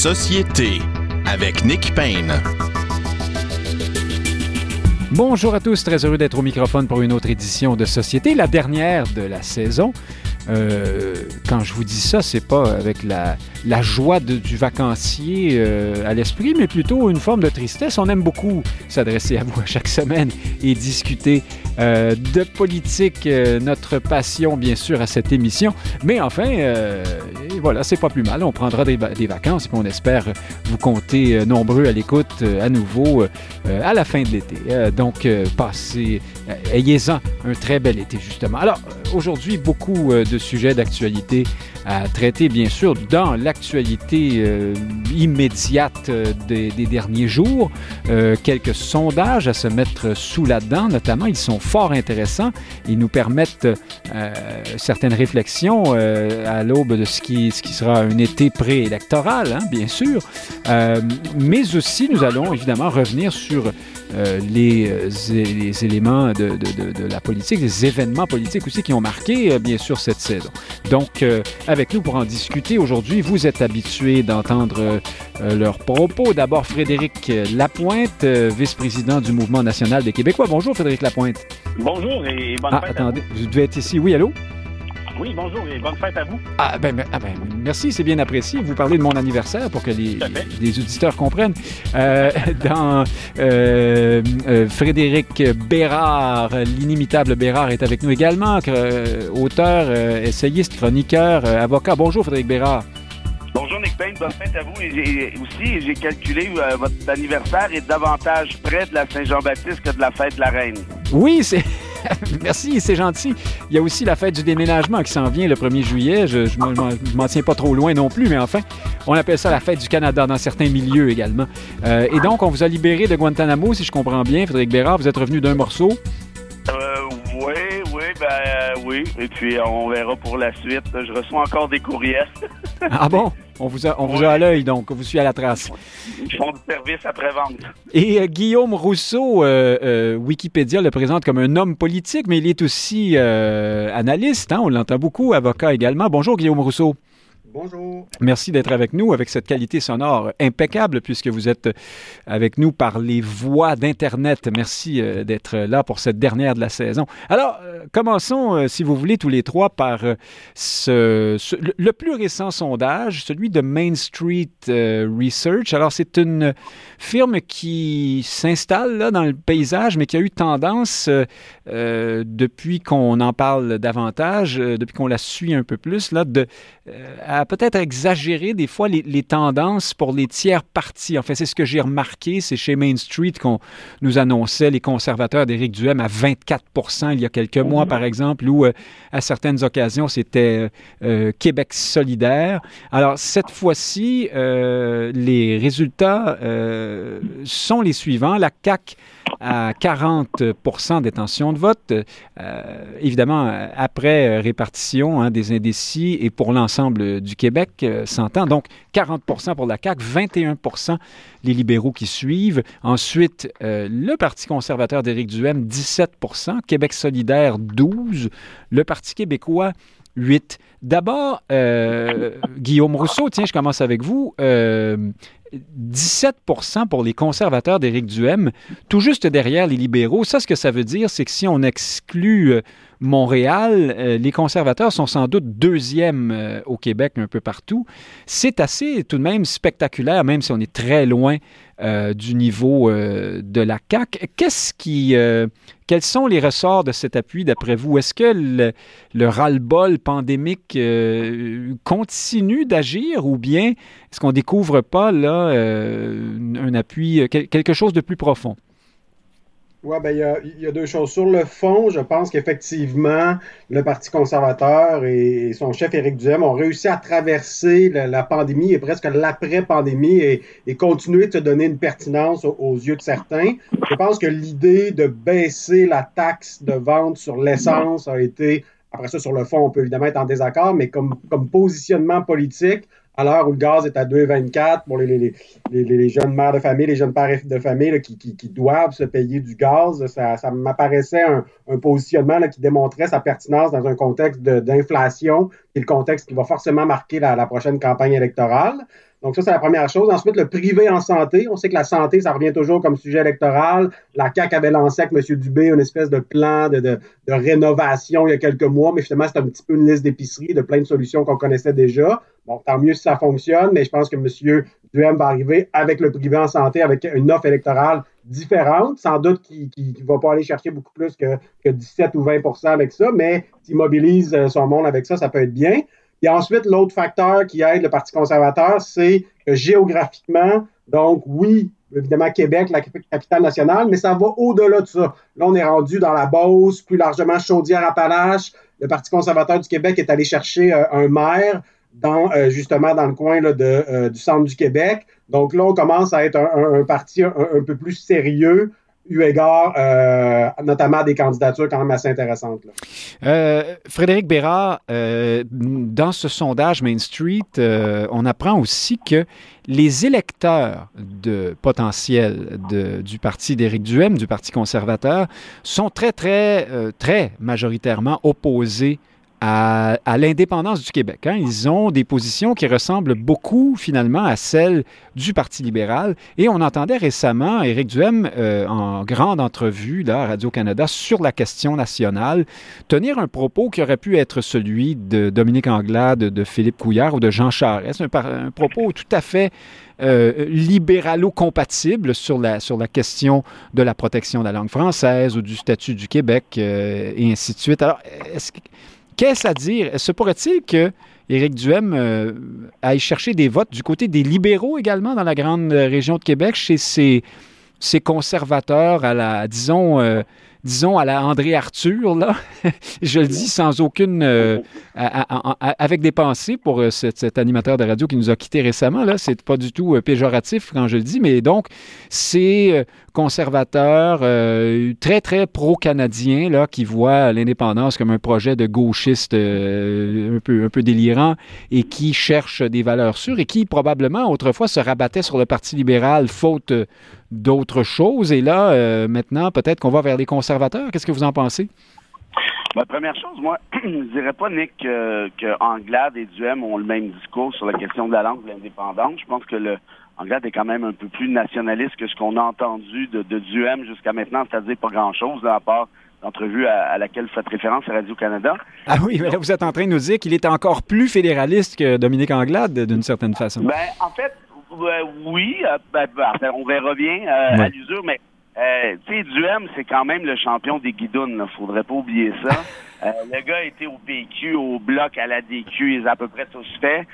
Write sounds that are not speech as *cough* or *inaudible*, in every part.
Société avec Nick Payne. Bonjour à tous, très heureux d'être au microphone pour une autre édition de Société, la dernière de la saison. Euh, quand je vous dis ça, c'est pas avec la, joie du vacancier euh, à l'esprit, mais plutôt une forme de tristesse. On aime beaucoup s'adresser à vous chaque semaine et discuter euh, de politique, euh, notre passion bien sûr à cette émission. Mais enfin, euh, voilà, c'est pas plus mal. On prendra des, vacances et on espère vous compter nombreux à l'écoute à nouveau à la fin de l'été. Donc, passez, ayez-en un très bel été justement. Alors, aujourd'hui, beaucoup de sujets d'actualité à traiter, bien sûr, dans l'actualité immédiate des, des, derniers jours. Quelques sondages à se mettre sous la dent, notamment. Ils sont fort intéressants. Ils nous permettent certaines réflexions à l'aube de ce qui, ce qui sera un été préélectoral, hein, bien sûr. mais aussi, nous allons évidemment revenir sur euh, les, les, éléments de, de, de, de, la politique, les événements politiques aussi qui ont marqué, euh, bien sûr, cette saison. Donc, euh, avec nous pour en discuter aujourd'hui, vous êtes habitués d'entendre leurs propos. D'abord, Frédéric Lapointe, vice-président du Mouvement national des Québécois. Bonjour, Frédéric Lapointe. Bonjour et bonne ah, fête. Attendez, vous devez être ici. Oui, allô? Oui, bonjour et bonne fête à vous. Ah ben, ah ben merci, c'est bien apprécié. Vous parlez de mon anniversaire pour que les, les auditeurs comprennent. Euh, *laughs* dans euh, euh, Frédéric Bérard, l'inimitable Bérard est avec nous également, auteur, essayiste, chroniqueur, avocat. Bonjour Frédéric Bérard. Bonjour Nick Payne, bonne fête à vous. Et aussi, j'ai calculé euh, votre anniversaire est davantage près de la Saint-Jean-Baptiste que de la fête de la Reine. Oui, c'est... *laughs* Merci, c'est gentil. Il y a aussi la fête du déménagement qui s'en vient le 1er juillet. Je ne m'en tiens pas trop loin non plus, mais enfin, on appelle ça la fête du Canada dans certains milieux également. Euh, et donc, on vous a libéré de Guantanamo, si je comprends bien, Frédéric Bérard. Vous êtes revenu d'un morceau. Euh, oui, oui, ben euh, oui. Et puis, on verra pour la suite. Je reçois encore des courriels. ah bon? *laughs* On vous a, on vous Oui. a à l'œil, donc. On vous suit à la trace. Ils font du service après-vente. Et euh, Guillaume Rousseau, euh, euh, Wikipédia le présente comme un homme politique, mais il est aussi analyste. hein, on l'entend beaucoup, avocat également. Bonjour, Guillaume Rousseau. Bonjour. Merci d'être avec nous avec cette qualité sonore impeccable puisque vous êtes avec nous par les voies d'Internet. Merci euh, d'être là pour cette dernière de la saison. Alors, euh, commençons, euh, si vous voulez, tous les trois par ce, le, plus récent sondage, celui de Main Street Research. Alors, c'est une firme qui s'installe dans le paysage, mais qui a eu tendance, depuis qu'on en parle davantage, depuis qu'on la suit un peu plus, là, à peut-être exagérer des fois les, tendances pour les tiers partis. En fait, c'est ce que j'ai remarqué. C'est chez Main Street qu'on nous annonçait les conservateurs d'Éric Duhem à 24 il y a quelques mois, par exemple, ou euh, à certaines occasions, c'était euh, Québec solidaire. Alors, cette fois-ci, euh, les résultats euh, sont les suivants. La CAQ à 40 d'intention de vote, euh, évidemment, euh, après euh, répartition hein, des indécis et pour l'ensemble du Québec, euh, s'entend. Donc, 40% pour la CAQ, 21% les libéraux qui suivent. Ensuite, euh, le Parti conservateur d'Éric Duhem, 17% Québec solidaire, 12% Le Parti québécois, 8 D'abord, euh, Guillaume Rousseau, tiens, je commence avec vous. Euh, 17% pour les conservateurs d'Éric Duhem, tout juste derrière les libéraux. Ça, ce que ça veut dire, c'est que si on exclut Montréal, euh, les conservateurs sont sans doute deuxièmes euh, au Québec un peu partout. C'est assez tout de même spectaculaire, même si on est très loin euh, du niveau de la CAQ. Qu'est-ce qui, quels sont les ressorts de cet appui d'après vous? Est-ce que le, le ras-le-bol pandémique continue d'agir ou bien est-ce qu'on découvre pas là un appui, quel- quelque chose de plus profond? Oui, ben, il y a, deux choses. Sur le fond, je pense qu'effectivement, le Parti conservateur et son chef Éric Duhem ont réussi à traverser la, pandémie et presque l'après-pandémie et, continuer de se donner une pertinence aux, yeux de certains. Je pense que l'idée de baisser la taxe de vente sur l'essence a été, après ça, sur le fond, on peut évidemment être en désaccord, mais comme positionnement politique, à l'heure où le gaz est à 2,24 pour les, les, jeunes mères de famille, les jeunes pères de famille qui, doivent se payer du gaz. Ça, m'apparaissait un, positionnement qui démontrait sa pertinence dans un contexte d'inflation, qui est le contexte qui va forcément marquer la prochaine campagne électorale. Donc, ça, c'est la première chose. Ensuite, le privé en santé. On sait que la santé, ça revient toujours comme sujet électoral. La CAQ avait lancé avec M. Dubé une espèce de plan de, de, de rénovation il y a quelques mois, mais finalement, c'est un petit peu une liste d'épicerie de plein de solutions qu'on connaissait déjà. Bon, tant mieux si ça fonctionne, mais je pense que M. Duhem va arriver avec le privé en santé, avec une offre électorale différente. Sans doute qu'il ne va pas aller chercher beaucoup plus que, que 17 ou 20% avec ça, mais s'il mobilise euh, son monde avec ça, ça peut être bien. Et ensuite, l'autre facteur qui aide le Parti conservateur, c'est que géographiquement, donc oui, évidemment Québec, la capitale nationale, mais ça va au-delà de ça. Là, on est rendu dans la Beauce, plus largement Chaudière-Appalaches. Le Parti conservateur du Québec est allé chercher euh, un maire dans euh, justement dans le coin euh, du centre du Québec. Donc là, on commence à être un, parti un, peu plus sérieux eu égard euh, notamment des candidatures quand même assez intéressantes. Frédéric Bérard, dans ce sondage Main Street, on apprend aussi que les électeurs potentiels du parti d'Éric Duhem, du Parti conservateur, sont très, très, très majoritairement opposés à, l'indépendance du Québec. Hein. Ils ont des positions qui ressemblent beaucoup finalement à celles du Parti libéral. Et on entendait récemment Éric Duhem, euh, en grande entrevue là, à Radio-Canada sur la question nationale, tenir un propos qui aurait pu être celui de Dominique Anglade, de, Philippe Couillard ou de Jean Charest, un, propos tout à fait euh, libéralo-compatible sur la, sur la question de la protection de la langue française ou du statut du Québec euh, et ainsi de suite. Alors, est-ce que Qu'est-ce à dire? Se pourrait-il que Éric Duhem euh, aille chercher des votes du côté des libéraux également dans la grande région de Québec, chez ses, conservateurs à la, disons, euh, disons, à la André Arthur, là? *laughs* je le dis sans aucune. Euh, avec des pensées pour euh, cet, animateur de radio qui nous a quittés récemment, là. C'est pas du tout euh, péjoratif quand je le dis, mais donc, c'est conservateur, très, très pro-canadien, là, qui voit l'indépendance comme un projet de gauchiste un, peu, un peu délirant et qui cherche des valeurs sûres et qui, probablement, autrefois, se rabattait sur le Parti libéral faute d'autres choses. Et là, maintenant, peut-être qu'on va vers les conservateurs Qu'est-ce que vous en pensez? Ma première chose, moi, *clears throat* je dirais pas, Nick, que, Anglade et Duhem ont le même discours sur la question de la langue de l'indépendance. Je pense que le Anglade est quand même un peu plus nationaliste que ce qu'on a entendu de, Duhem jusqu'à maintenant, c'est-à-dire pas grand-chose, à part l'entrevue à, laquelle vous faites référence à Radio-Canada. Ah oui, mais là, vous êtes en train de nous dire qu'il est encore plus fédéraliste que Dominique Anglade, d'une certaine façon. Ben, en fait, oui, euh, ben, ben, on verra bien euh, à l'usure, mais euh, tu sais, Duhem, c'est quand même le champion des guidounes, là. Faudrait pas oublier ça. *laughs* Euh, le gars a été au PQ, au bloc, à la DQ, il est à peu près tout fait.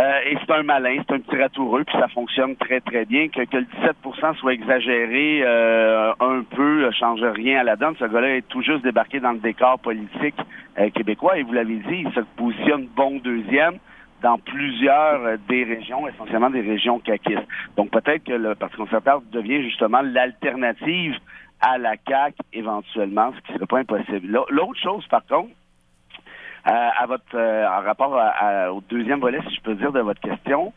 Euh, et c'est un malin, c'est un petit ratoureux, puis ça fonctionne très, très bien. Que, que le 17% soit exagéré euh, un peu ne change rien à la donne. Ce gars-là est tout juste débarqué dans le décor politique québécois, et vous l'avez dit, il se positionne bon deuxième dans plusieurs euh, des régions, essentiellement des régions caquistes. Donc peut-être que le Parti conservateur devient justement l'alternative à la CAQ éventuellement, ce qui serait pas impossible. L'autre chose, par contre, euh, à votre euh, en rapport au deuxième volet, si je peux dire, de votre question,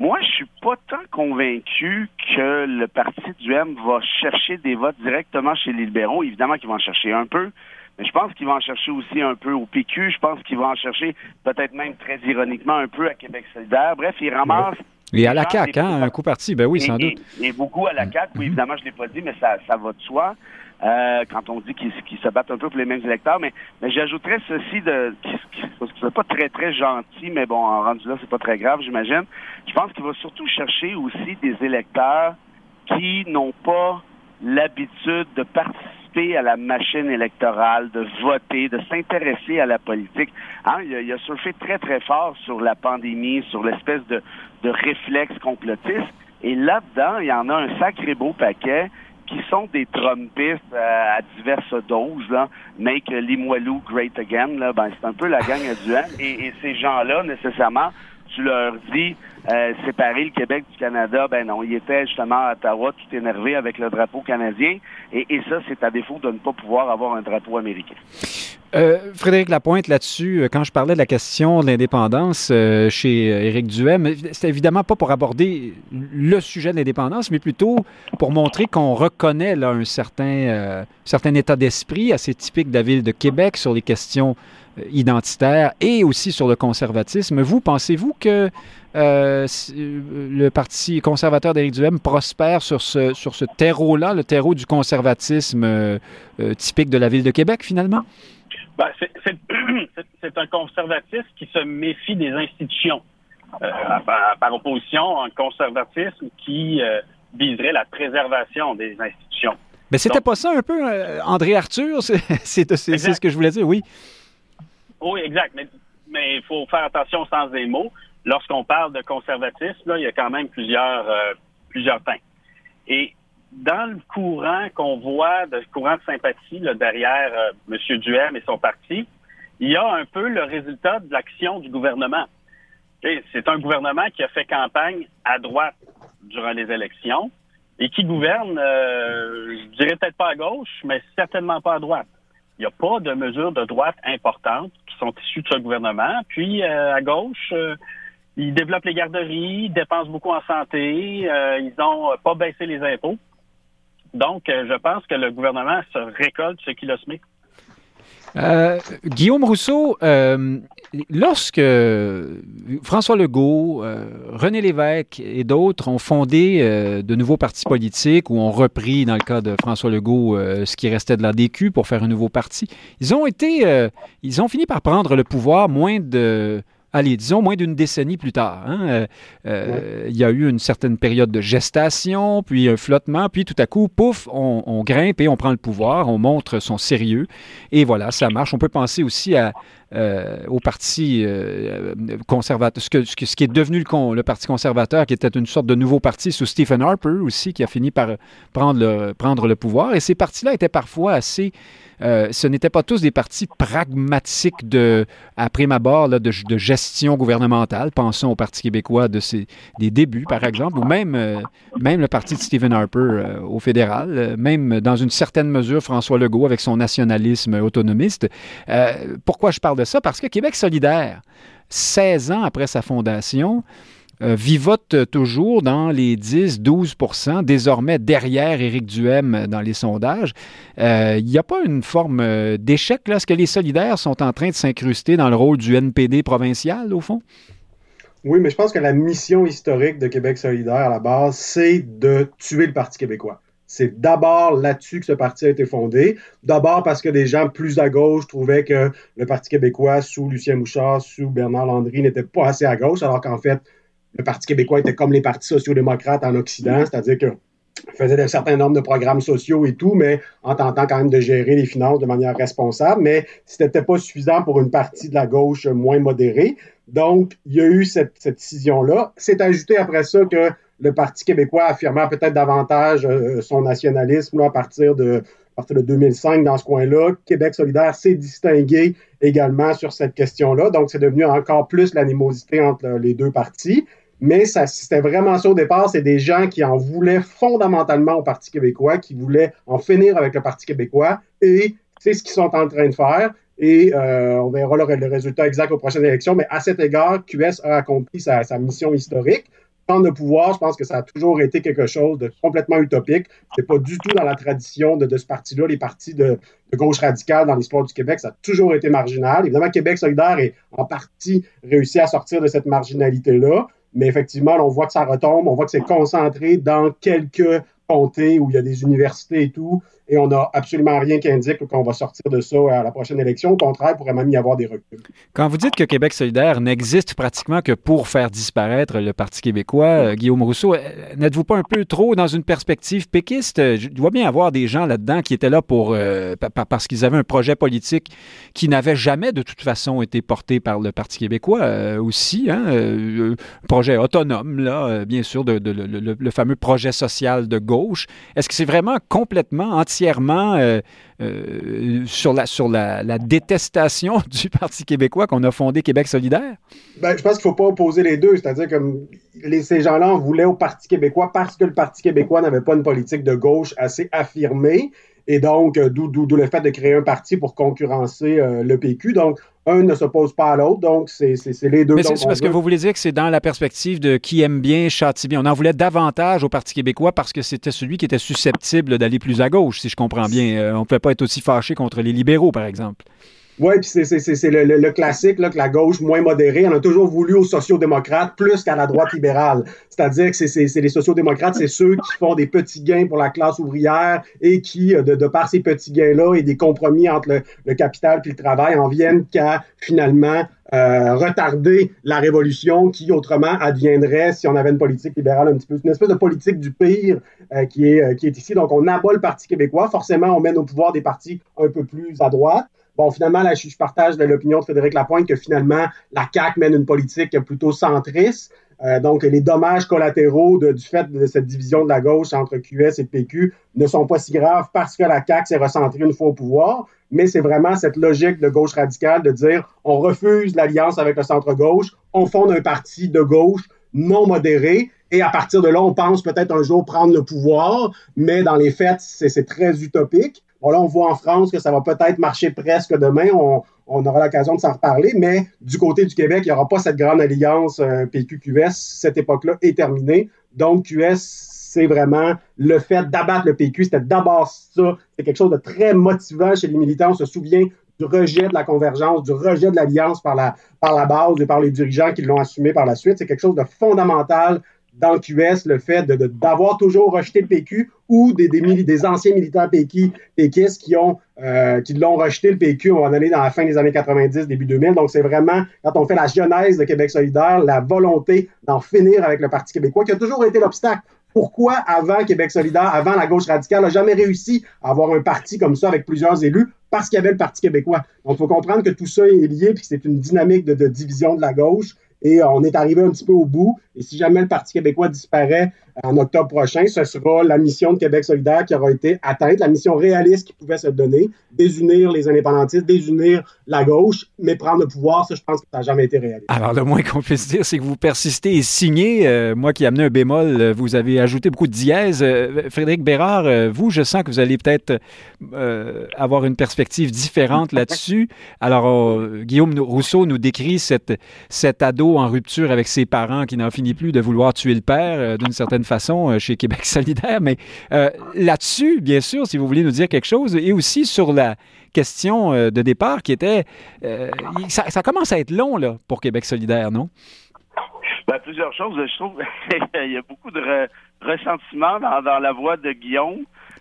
moi, je suis pas tant convaincu que le parti du M va chercher des votes directement chez les libéraux. Évidemment qu'ils vont en chercher un peu, mais je pense qu'il va en chercher aussi un peu au PQ. Je pense qu'il va en chercher peut-être même très ironiquement un peu à Québec solidaire. Bref, il ramasse. Et à la CAQ, hein, un coup parti, ben oui, sans doute. Et, beaucoup à la CAQ, oui, mhm. évidemment, je ne l'ai pas dit, mais ça, ça va de soi. Euh, quand on dit qu'ils se battent un peu pour les mêmes électeurs, mais, mais j'ajouterais ceci de qui, c'est pas très très gentil, mais bon, en rendu là, c'est pas très grave, j'imagine. Je pense qu'il va surtout chercher aussi des électeurs qui n'ont pas l'habitude de participer à la machine électorale, de voter, de s'intéresser à la politique. Hein, il, a, surfé très, très fort sur la pandémie, sur l'espèce de, de réflexe complotiste. Et là-dedans, il y en a un sacré beau paquet qui sont des Trumpistes euh, à diverses doses, là, Make Limoilou Great Again, là, ben, c'est un peu la gang à duel. Et, et ces gens-là, nécessairement, tu leur dis euh, séparer le Québec du Canada, ben non, il était justement à Ottawa tout énervé avec le drapeau canadien, et, ça, c'est à défaut de ne pas pouvoir avoir un drapeau américain. Euh, Frédéric Lapointe, là-dessus, euh, quand je parlais de la question de l'indépendance chez Éric Duhem, c'est évidemment pas pour aborder le sujet de l'indépendance, mais plutôt pour montrer qu'on reconnaît là, un certain, certain état d'esprit assez typique de la ville de Québec sur les questions identitaires et aussi sur le conservatisme. Vous, pensez-vous que le Parti conservateur d'Éric Duhem prospère sur ce, sur ce terreau-là, le terreau du conservatisme typique de la ville de Québec, finalement? Ben, c'est *clears throat* un conservatisme qui se méfie des institutions. Euh, par, opposition, un conservatisme qui euh, viserait la préservation des institutions. Mais c'était pas ça un peu, euh, André Arthur? *laughs* C'est ce que je voulais dire, oui. Oui, exact. Mais il faut faire attention au sens des mots. Lorsqu'on parle de conservatisme, là, il y a quand même plusieurs, plusieurs teintes. Et dans le courant qu'on voit, de courant de sympathie derrière euh, M. Duhem et son parti, il y a un peu le résultat de l'action du gouvernement. C'est un gouvernement qui a fait campagne à droite durant les élections et qui gouverne, euh, je dirais peut-être pas à gauche, mais certainement pas à droite. Il n'y a pas de mesures de droite importantes sont issues de ce gouvernement. Puis euh, à gauche, euh, ils développent les garderies, ils dépensent beaucoup en santé, ils n'ont pas baissé les impôts. Donc, euh, je pense que le gouvernement se récolte ce qu'il a semé. Euh, Guillaume Rousseau, euh, lorsque François Legault, René Lévesque et d'autres ont fondé de nouveaux partis politiques ou ont repris, dans le cas de François Legault, ce qui restait de la DQ pour faire un nouveau parti, ils ont été, ils ont fini par prendre le pouvoir moins de allez, disons moins d'une décennie plus tard. Hein, euh, euh, il y a eu une certaine période de gestation, puis un flottement, puis tout à coup, pouf, on, grimpe et on prend le pouvoir, on montre son sérieux, et voilà, ça marche. On peut penser aussi à, euh, au Parti conservateur, ce, ce, qui est devenu le, le, Parti conservateur, qui était une sorte de nouveau parti sous Stephen Harper aussi, qui a fini par prendre le, prendre le pouvoir. Et ces partis-là étaient parfois assez euh, ce n'étaient pas tous des partis pragmatiques de, à prime abord de, gestion gouvernementale. Pensons au Parti québécois de ses, des débuts, par exemple, ou même, euh, même le parti de Stephen Harper euh, au fédéral, même dans une certaine mesure François Legault avec son nationalisme autonomiste. pourquoi je parle de ça? Parce que Québec solidaire, 16 ans après sa fondation, euh, vivote toujours dans les 10-12% désormais derrière Éric Duhem dans les sondages. Euh, il n'y a pas une forme euh, d'échec là? Est-ce que les solidaires sont en train de s'incruster dans le rôle du NPD provincial, au fond? Oui, mais je pense que la mission historique de Québec solidaire, à la base, c'est de tuer le Parti québécois. C'est d'abord là-dessus que ce parti a été fondé. D'abord parce que des gens plus à gauche trouvaient que le Parti québécois, sous Lucien Mouchard, sous Bernard Landry, n'était pas assez à gauche, alors qu'en fait, le Parti québécois était comme les partis sociaux-démocrates en Occident, c'est-à-dire que faisait un certain nombre de programmes sociaux et tout, mais en tentant quand même de gérer les finances de manière responsable. Mais ce n'était pas suffisant pour une partie de la gauche moins modérée. Donc, il y a eu cette, cette décision-là. C'est ajouté après ça que le Parti québécois affirmant peut-être davantage euh, son nationalisme à partir de à partir de 2005 dans ce coin-là. Québec solidaire s'est distingué également sur cette question-là. Donc, c'est devenu encore plus l'animosité entre les deux partis. Mais c'était vraiment ça au départ. C'est des gens qui en voulaient fondamentalement au Parti québécois, qui voulaient en finir avec le Parti québécois. Et c'est ce qu'ils sont en train de faire. Et euh, on verra le, résultat exact aux prochaines élections. Mais à cet égard, QS a accompli sa, mission historique. Prendre le pouvoir, je pense que ça a toujours été quelque chose de complètement utopique. C'est pas du tout dans la tradition de, ce parti-là. Les partis de, gauche radicale dans l'histoire du Québec, ça a toujours été marginal. Évidemment, Québec solidaire est en partie réussi à sortir de cette marginalité-là. Mais effectivement, on voit que ça retombe, on voit que c'est concentré dans quelques comtés où il y a des universités et tout et on n'a absolument rien qui indique qu'on va sortir de ça à la prochaine élection. Au contraire, il pourrait même y avoir des reculs. Quand vous dites que Québec solidaire n'existe pratiquement que pour faire disparaître le Parti québécois, euh, Guillaume Rousseau, euh, n'êtes-vous pas un peu trop dans une perspective péquiste? Je dois bien avoir des gens là-dedans qui étaient là pour euh, parce qu'ils avaient un projet politique qui n'avait jamais de toute façon été porté par le Parti québécois aussi, hein, un projet autonome, là, bien sûr, le, le, fameux projet social de gauche. Est-ce que c'est vraiment complètement anti euh, euh, sur, la, sur la, détestation *laughs* du Parti québécois qu'on a fondé Québec solidaire? Ben, je pense qu'il ne faut pas opposer les deux. C'est-à-dire que les, ces gens-là en voulaient au Parti québécois parce que le Parti québécois n'avait pas une politique de gauche assez affirmée. Et donc, euh, d'où le fait de créer un parti pour concurrencer euh, le PQ. Donc, un ne s'oppose pas à l'autre, donc c'est les deux. Mais c'est parce que vous voulez dire que c'est dans la perspective de qui aime bien, châtie bien. On en voulait davantage au Parti québécois parce que c'était celui qui était susceptible d'aller plus à gauche, si je comprends bien. Euh, on ne pouvait pas être aussi fâché contre les libéraux, par exemple. Oui, puis c'est le, le, classique là, que la gauche moins modérée, on a toujours voulu aux sociaux-démocrates plus qu'à la droite libérale. C'est-à-dire que c'est les sociaux-démocrates, c'est ceux qui font des petits gains pour la classe ouvrière et qui, euh, de, de par ces petits gains-là et des compromis entre le, capital puis le travail, en viennent qu'à finalement euh, retarder la révolution qui autrement adviendrait si on avait une politique libérale un petit peu. Une espèce de politique du pire euh, qui, est, qui est ici. Donc on abat le Parti québécois. Forcément, on mène au pouvoir des partis un peu plus à droite. Bon, finalement, je, partage l'opinion de Frédéric Lapointe que finalement, la CAQ mène une politique plutôt centriste. Euh, donc, les dommages collatéraux du fait de cette division de la gauche entre QS et PQ ne sont pas si graves parce que la CAQ s'est recentrée une fois au pouvoir, mais c'est vraiment cette logique de gauche radicale de dire on refuse l'alliance avec le centre-gauche, on fonde un parti de gauche non modéré, et à partir de là, on pense peut-être un jour prendre le pouvoir, mais dans les faits, c'est très utopique. Bon, là, on voit en France que ça va peut-être marcher presque demain. On, aura l'occasion de s'en reparler, mais du côté du Québec, il n'y aura pas cette grande alliance euh, PQ-QS. Cette époque-là est terminée. Donc, QS, c'est vraiment le fait d'abattre le PQ. C'était d'abord ça. C'est quelque chose de très motivant chez les militants. On se souvient du rejet de la convergence, du rejet de l'alliance par la, par la base et par les dirigeants qui l'ont assumé par la suite. C'est quelque chose de fondamental dans le QS le fait d'avoir toujours rejeté le PQ ou des, anciens militants PQ, péquistes qui ont euh, qui l'ont rejeté le PQ, on va aller dans la fin des années 90, début 2000. Donc, c'est vraiment, quand on fait la genèse de Québec solidaire, la volonté d'en finir avec le Parti québécois, qui a toujours été l'obstacle. Pourquoi, avant Québec solidaire, avant la gauche radicale, n'a jamais réussi à avoir un parti comme ça avec plusieurs élus? Parce qu'il y avait le Parti québécois. Donc, il faut comprendre que tout ça est lié, puis que c'est une dynamique de division de la gauche. Et on est arrivé un petit peu au bout. Et si jamais le Parti québécois disparaît en octobre prochain, ce sera la mission de Québec solidaire qui aura été atteinte, la mission réaliste qui pouvait se donner, désunir les indépendantistes, désunir la gauche, mais prendre le pouvoir, ça, je pense que ça n'a jamais été réaliste. Alors, le moins qu'on puisse dire, c'est que vous persistez et signez. Euh, moi qui ai amené un bémol, euh, vous avez ajouté beaucoup de dièse. Euh, Frédéric Bérard, vous, je sens que vous allez peut-être avoir une perspective différente là-dessus. Alors, Guillaume Rousseau nous décrit cette, cet ado en rupture avec ses parents qui n'en finit plus de vouloir tuer le père, d'une certaine façon, chez Québec *laughs* solidaire. Mais là-dessus, bien sûr, si vous voulez nous dire quelque chose, et aussi sur la question euh, de départ qui était euh, ça, commence à être long là, pour Québec solidaire, non? Ben, plusieurs choses. Je trouve *laughs* qu'il y a beaucoup de ressentiment dans, la voix de Guillaume.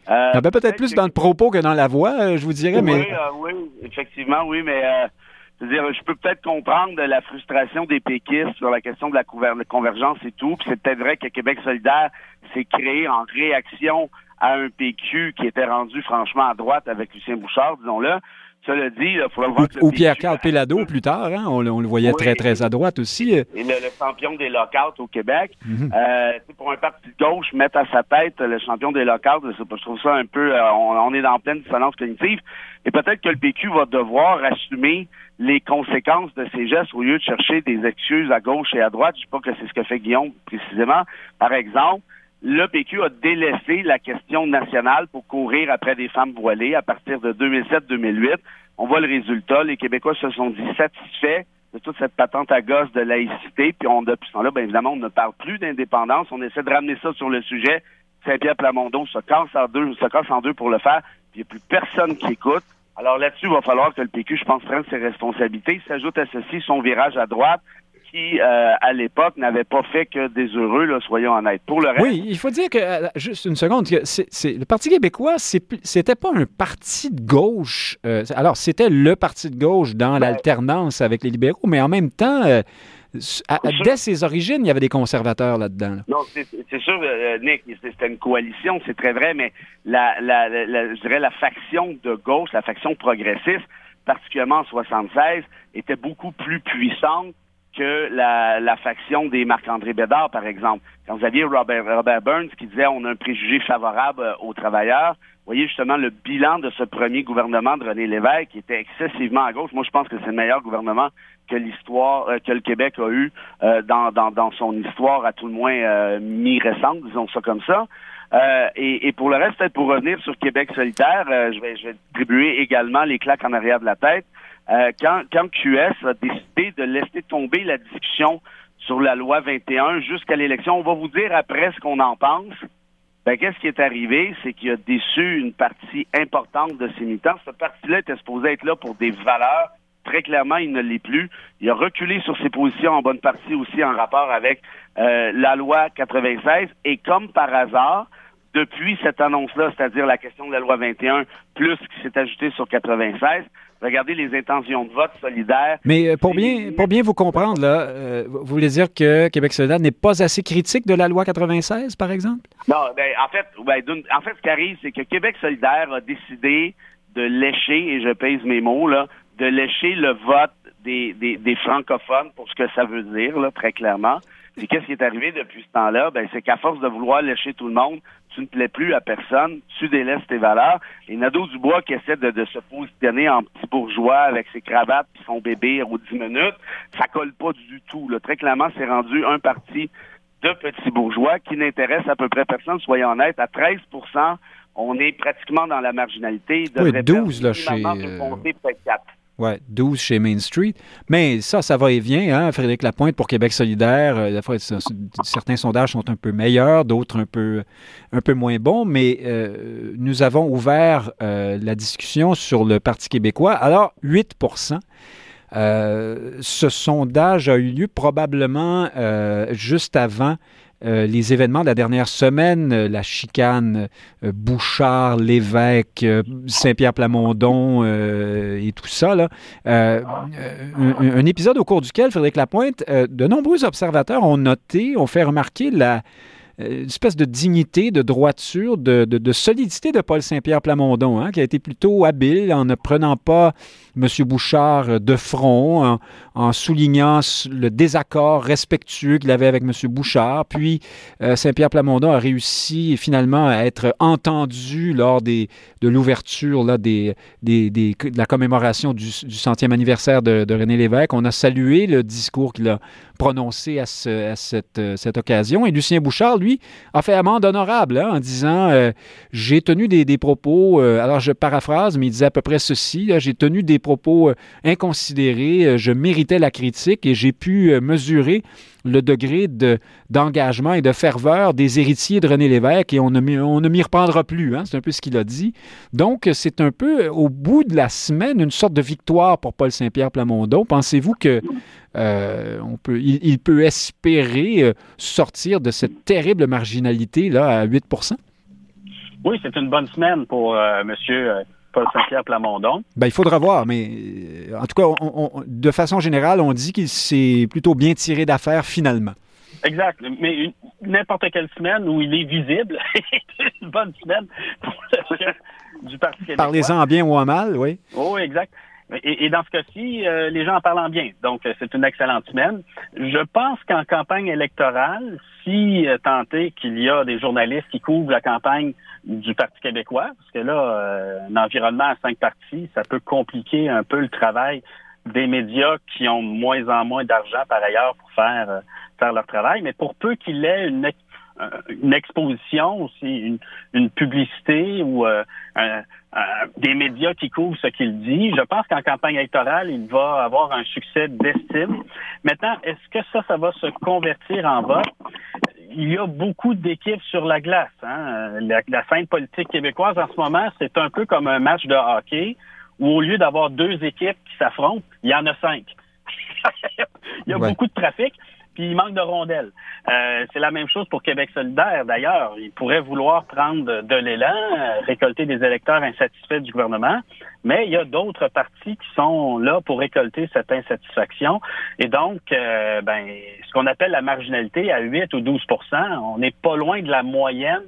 Euh, ah, ben, peut-être plus dans le propos que dans la voix, je vous dirais. Oui, mais... oui, effectivement, oui, mais dire je peux peut-être comprendre la frustration des péquistes sur la question de la convergence et tout. Puis c'est peut-être vrai que Québec solidaire s'est créé en réaction à un PQ qui était rendu franchement à droite avec Lucien Bouchard, disons-le. Cela dit, il faudra voir Ou, Pierre-Carl Pellado plus tard, hein? on, le voyait très, très à droite aussi. Et le, champion des lockouts au Québec. Mhm. euh, pour un parti de gauche, mettre à sa tête le champion des lockouts, je trouve ça un peu... Euh, on, est dans pleine dissonance cognitive. Et peut-être que le PQ va devoir assumer les conséquences de ces gestes au lieu de chercher des excuses à gauche et à droite. Je ne sais pas que c'est ce que fait Guillaume précisément. Par exemple, le PQ a délaissé la question nationale pour courir après des femmes voilées à partir de 2007-2008. On voit le résultat. Les Québécois se sont dit satisfaits de toute cette patente à gosse de laïcité. Puis on, depuis ce temps-là, bien évidemment, on ne parle plus d'indépendance. On essaie de ramener ça sur le sujet. Saint-Pierre Plamondon se casse en deux, se casse en deux pour le faire. Puis il n'y a plus personne qui écoute. Alors là-dessus, il va falloir que le PQ, je pense, prenne ses responsabilités. Il s'ajoute à ceci son virage à droite qui, euh, à l'époque, n'avait pas fait que des heureux, là, soyons honnêtes. Pour le reste... Oui, il faut dire que, euh, juste une seconde, que le Parti québécois, c'était pas un parti de gauche. Euh, alors, c'était le parti de gauche dans ben l'alternance avec les libéraux, mais en même temps... dès ses origines, il y avait des conservateurs là-dedans. Non, c'est sûr, Nick, c'était une coalition, c'est très vrai, mais la, la, je dirais la faction de gauche, la faction progressiste, particulièrement en 76, était beaucoup plus puissante que la, faction des Marc-André Bédard, par exemple. Quand vous aviez Robert, Robert Burns qui disait on a un préjugé favorable euh, aux travailleurs, voyez justement le bilan de ce premier gouvernement de René Lévesque qui était excessivement à gauche. Moi, je pense que c'est le meilleur gouvernement que l'histoire, euh, que le Québec a eu euh, dans, dans, dans, son histoire, à tout le moins mi-récente, disons ça comme ça. et, et, pour le reste, peut-être pour revenir sur Québec solitaire, je, vais, je vais distribuer également les claques en arrière de la tête. Euh, quand, quand QS a décidé de laisser tomber la discussion sur la loi 21 jusqu'à l'élection, on va vous dire après ce qu'on en pense. Ben, qu'est-ce qui est arrivé? C'est qu'il a déçu une partie importante de ses militants. Cette partie-là était supposée être là pour des valeurs. Très clairement, il ne l'est plus. Il a reculé sur ses positions en bonne partie aussi en rapport avec euh, la loi 96. Et comme par hasard, depuis cette annonce-là, c'est-à-dire la question de la loi 21, plus qui s'est ajouté sur 96, regardez les intentions de vote solidaires. Mais euh, pour bien, pour bien vous comprendre, là, euh, vous voulez dire que Québec solidaire n'est pas assez critique de la loi 96, par exemple? Non, ben, en fait, ben, en fait, ce qui arrive, c'est que Québec solidaire a décidé de lécher, et je pèse mes mots, là, de lécher le vote des, des, des francophones pour ce que ça veut dire, là, très clairement. Puis qu'est-ce qui est arrivé depuis ce temps-là? Ben, c'est qu'à force de vouloir lécher tout le monde, tu ne plais plus à personne, tu délaisses tes valeurs. Et Nadeau Dubois qui essaie de, se positionner en petit bourgeois avec ses cravates et son bébé aux 10 minutes, ça colle pas du tout. Là. Très clairement, c'est rendu un parti de petits bourgeois qui n'intéresse à peu près personne, soyons honnêtes, à 13 on est pratiquement dans la marginalité. Il oui, 12 là, chez... peut-être Ouais, 12 chez Main Street. Mais ça, ça va et vient. Hein? Frédéric Lapointe pour Québec solidaire, euh, certains sondages sont un peu meilleurs, d'autres un peu, un peu moins bons. Mais euh, nous avons ouvert euh, la discussion sur le Parti québécois. Alors, 8 euh, Ce sondage a eu lieu probablement juste avant euh, les événements de la dernière semaine, euh, la chicane euh, Bouchard, l'évêque, Saint-Pierre Plamondon et tout ça, un, épisode au cours duquel, Frédéric Lapointe, de nombreux observateurs ont noté, ont fait remarquer la, une espèce de dignité, de droiture, de, solidité de Paul Saint-Pierre Plamondon, hein, qui a été plutôt habile en ne prenant pas M. Bouchard de front, en, soulignant le désaccord respectueux qu'il avait avec M. Bouchard. Puis euh, Saint-Pierre Plamondon a réussi finalement à être entendu lors de l'ouverture de la commémoration du, centième anniversaire de, René Lévesque. On a salué le discours qu'il a prononcé à, euh, cette, occasion. Et Lucien Bouchard, lui, a fait amende honorable hein, en disant euh, J'ai tenu des, propos, alors je paraphrase, mais il disait à peu près ceci J'ai tenu des propos euh, inconsidérés, euh, je méritais la critique et j'ai pu euh, mesurer le degré d'engagement et de ferveur des héritiers de René Lévesque et on ne, on ne m'y reprendra plus. Hein, c'est un peu ce qu'il a dit. Donc, c'est un peu, au bout de la semaine, une sorte de victoire pour Paul Saint-Pierre Plamondon. Pensez-vous que on peut, il, peut espérer sortir de cette terrible marginalité là à 8 Oui, c'est une bonne semaine pour Monsieur Paul Saint-Pierre Plamondon. Ben, il faudra voir, mais euh, en tout cas, de façon générale, on dit qu'il s'est plutôt bien tiré d'affaire finalement. Exact. Mais n'importe quelle semaine où il est visible, *laughs* c'est une bonne semaine pour le chef du Parti québécois. Parlez-en bien ou en mal, oui. Oh, exact. Et, dans ce cas-ci, euh, les gens en parlent en bien. Donc, euh, c'est une excellente semaine. Je pense qu'en campagne électorale, si euh, tenté qu'il y a des journalistes qui couvrent la campagne du Parti québécois, parce que là, un environnement à cinq partis, ça peut compliquer un peu le travail des médias qui ont moins en moins d'argent par ailleurs pour faire faire leur travail, mais pour peu qu'il ait une une exposition aussi, une, publicité ou euh, des médias qui couvrent ce qu'il dit. Je pense qu'en campagne électorale, il va avoir un succès d'estime. Maintenant, est-ce que ça, ça va se convertir en vote? Il y a beaucoup d'équipes sur la glace. Hein. La, la scène politique québécoise en ce moment, c'est un peu comme un match de hockey où au lieu d'avoir deux équipes qui s'affrontent, il y en a cinq. *laughs* il y a beaucoup de trafic il manque de rondelles. Euh, c'est la même chose pour Québec solidaire, d'ailleurs. Il pourrait vouloir prendre de l'élan, euh, récolter des électeurs insatisfaits du gouvernement, mais il y a d'autres partis qui sont là pour récolter cette insatisfaction. Et donc, euh, ben, ce qu'on appelle la marginalité à 8 ou 12% on n'est pas loin de la moyenne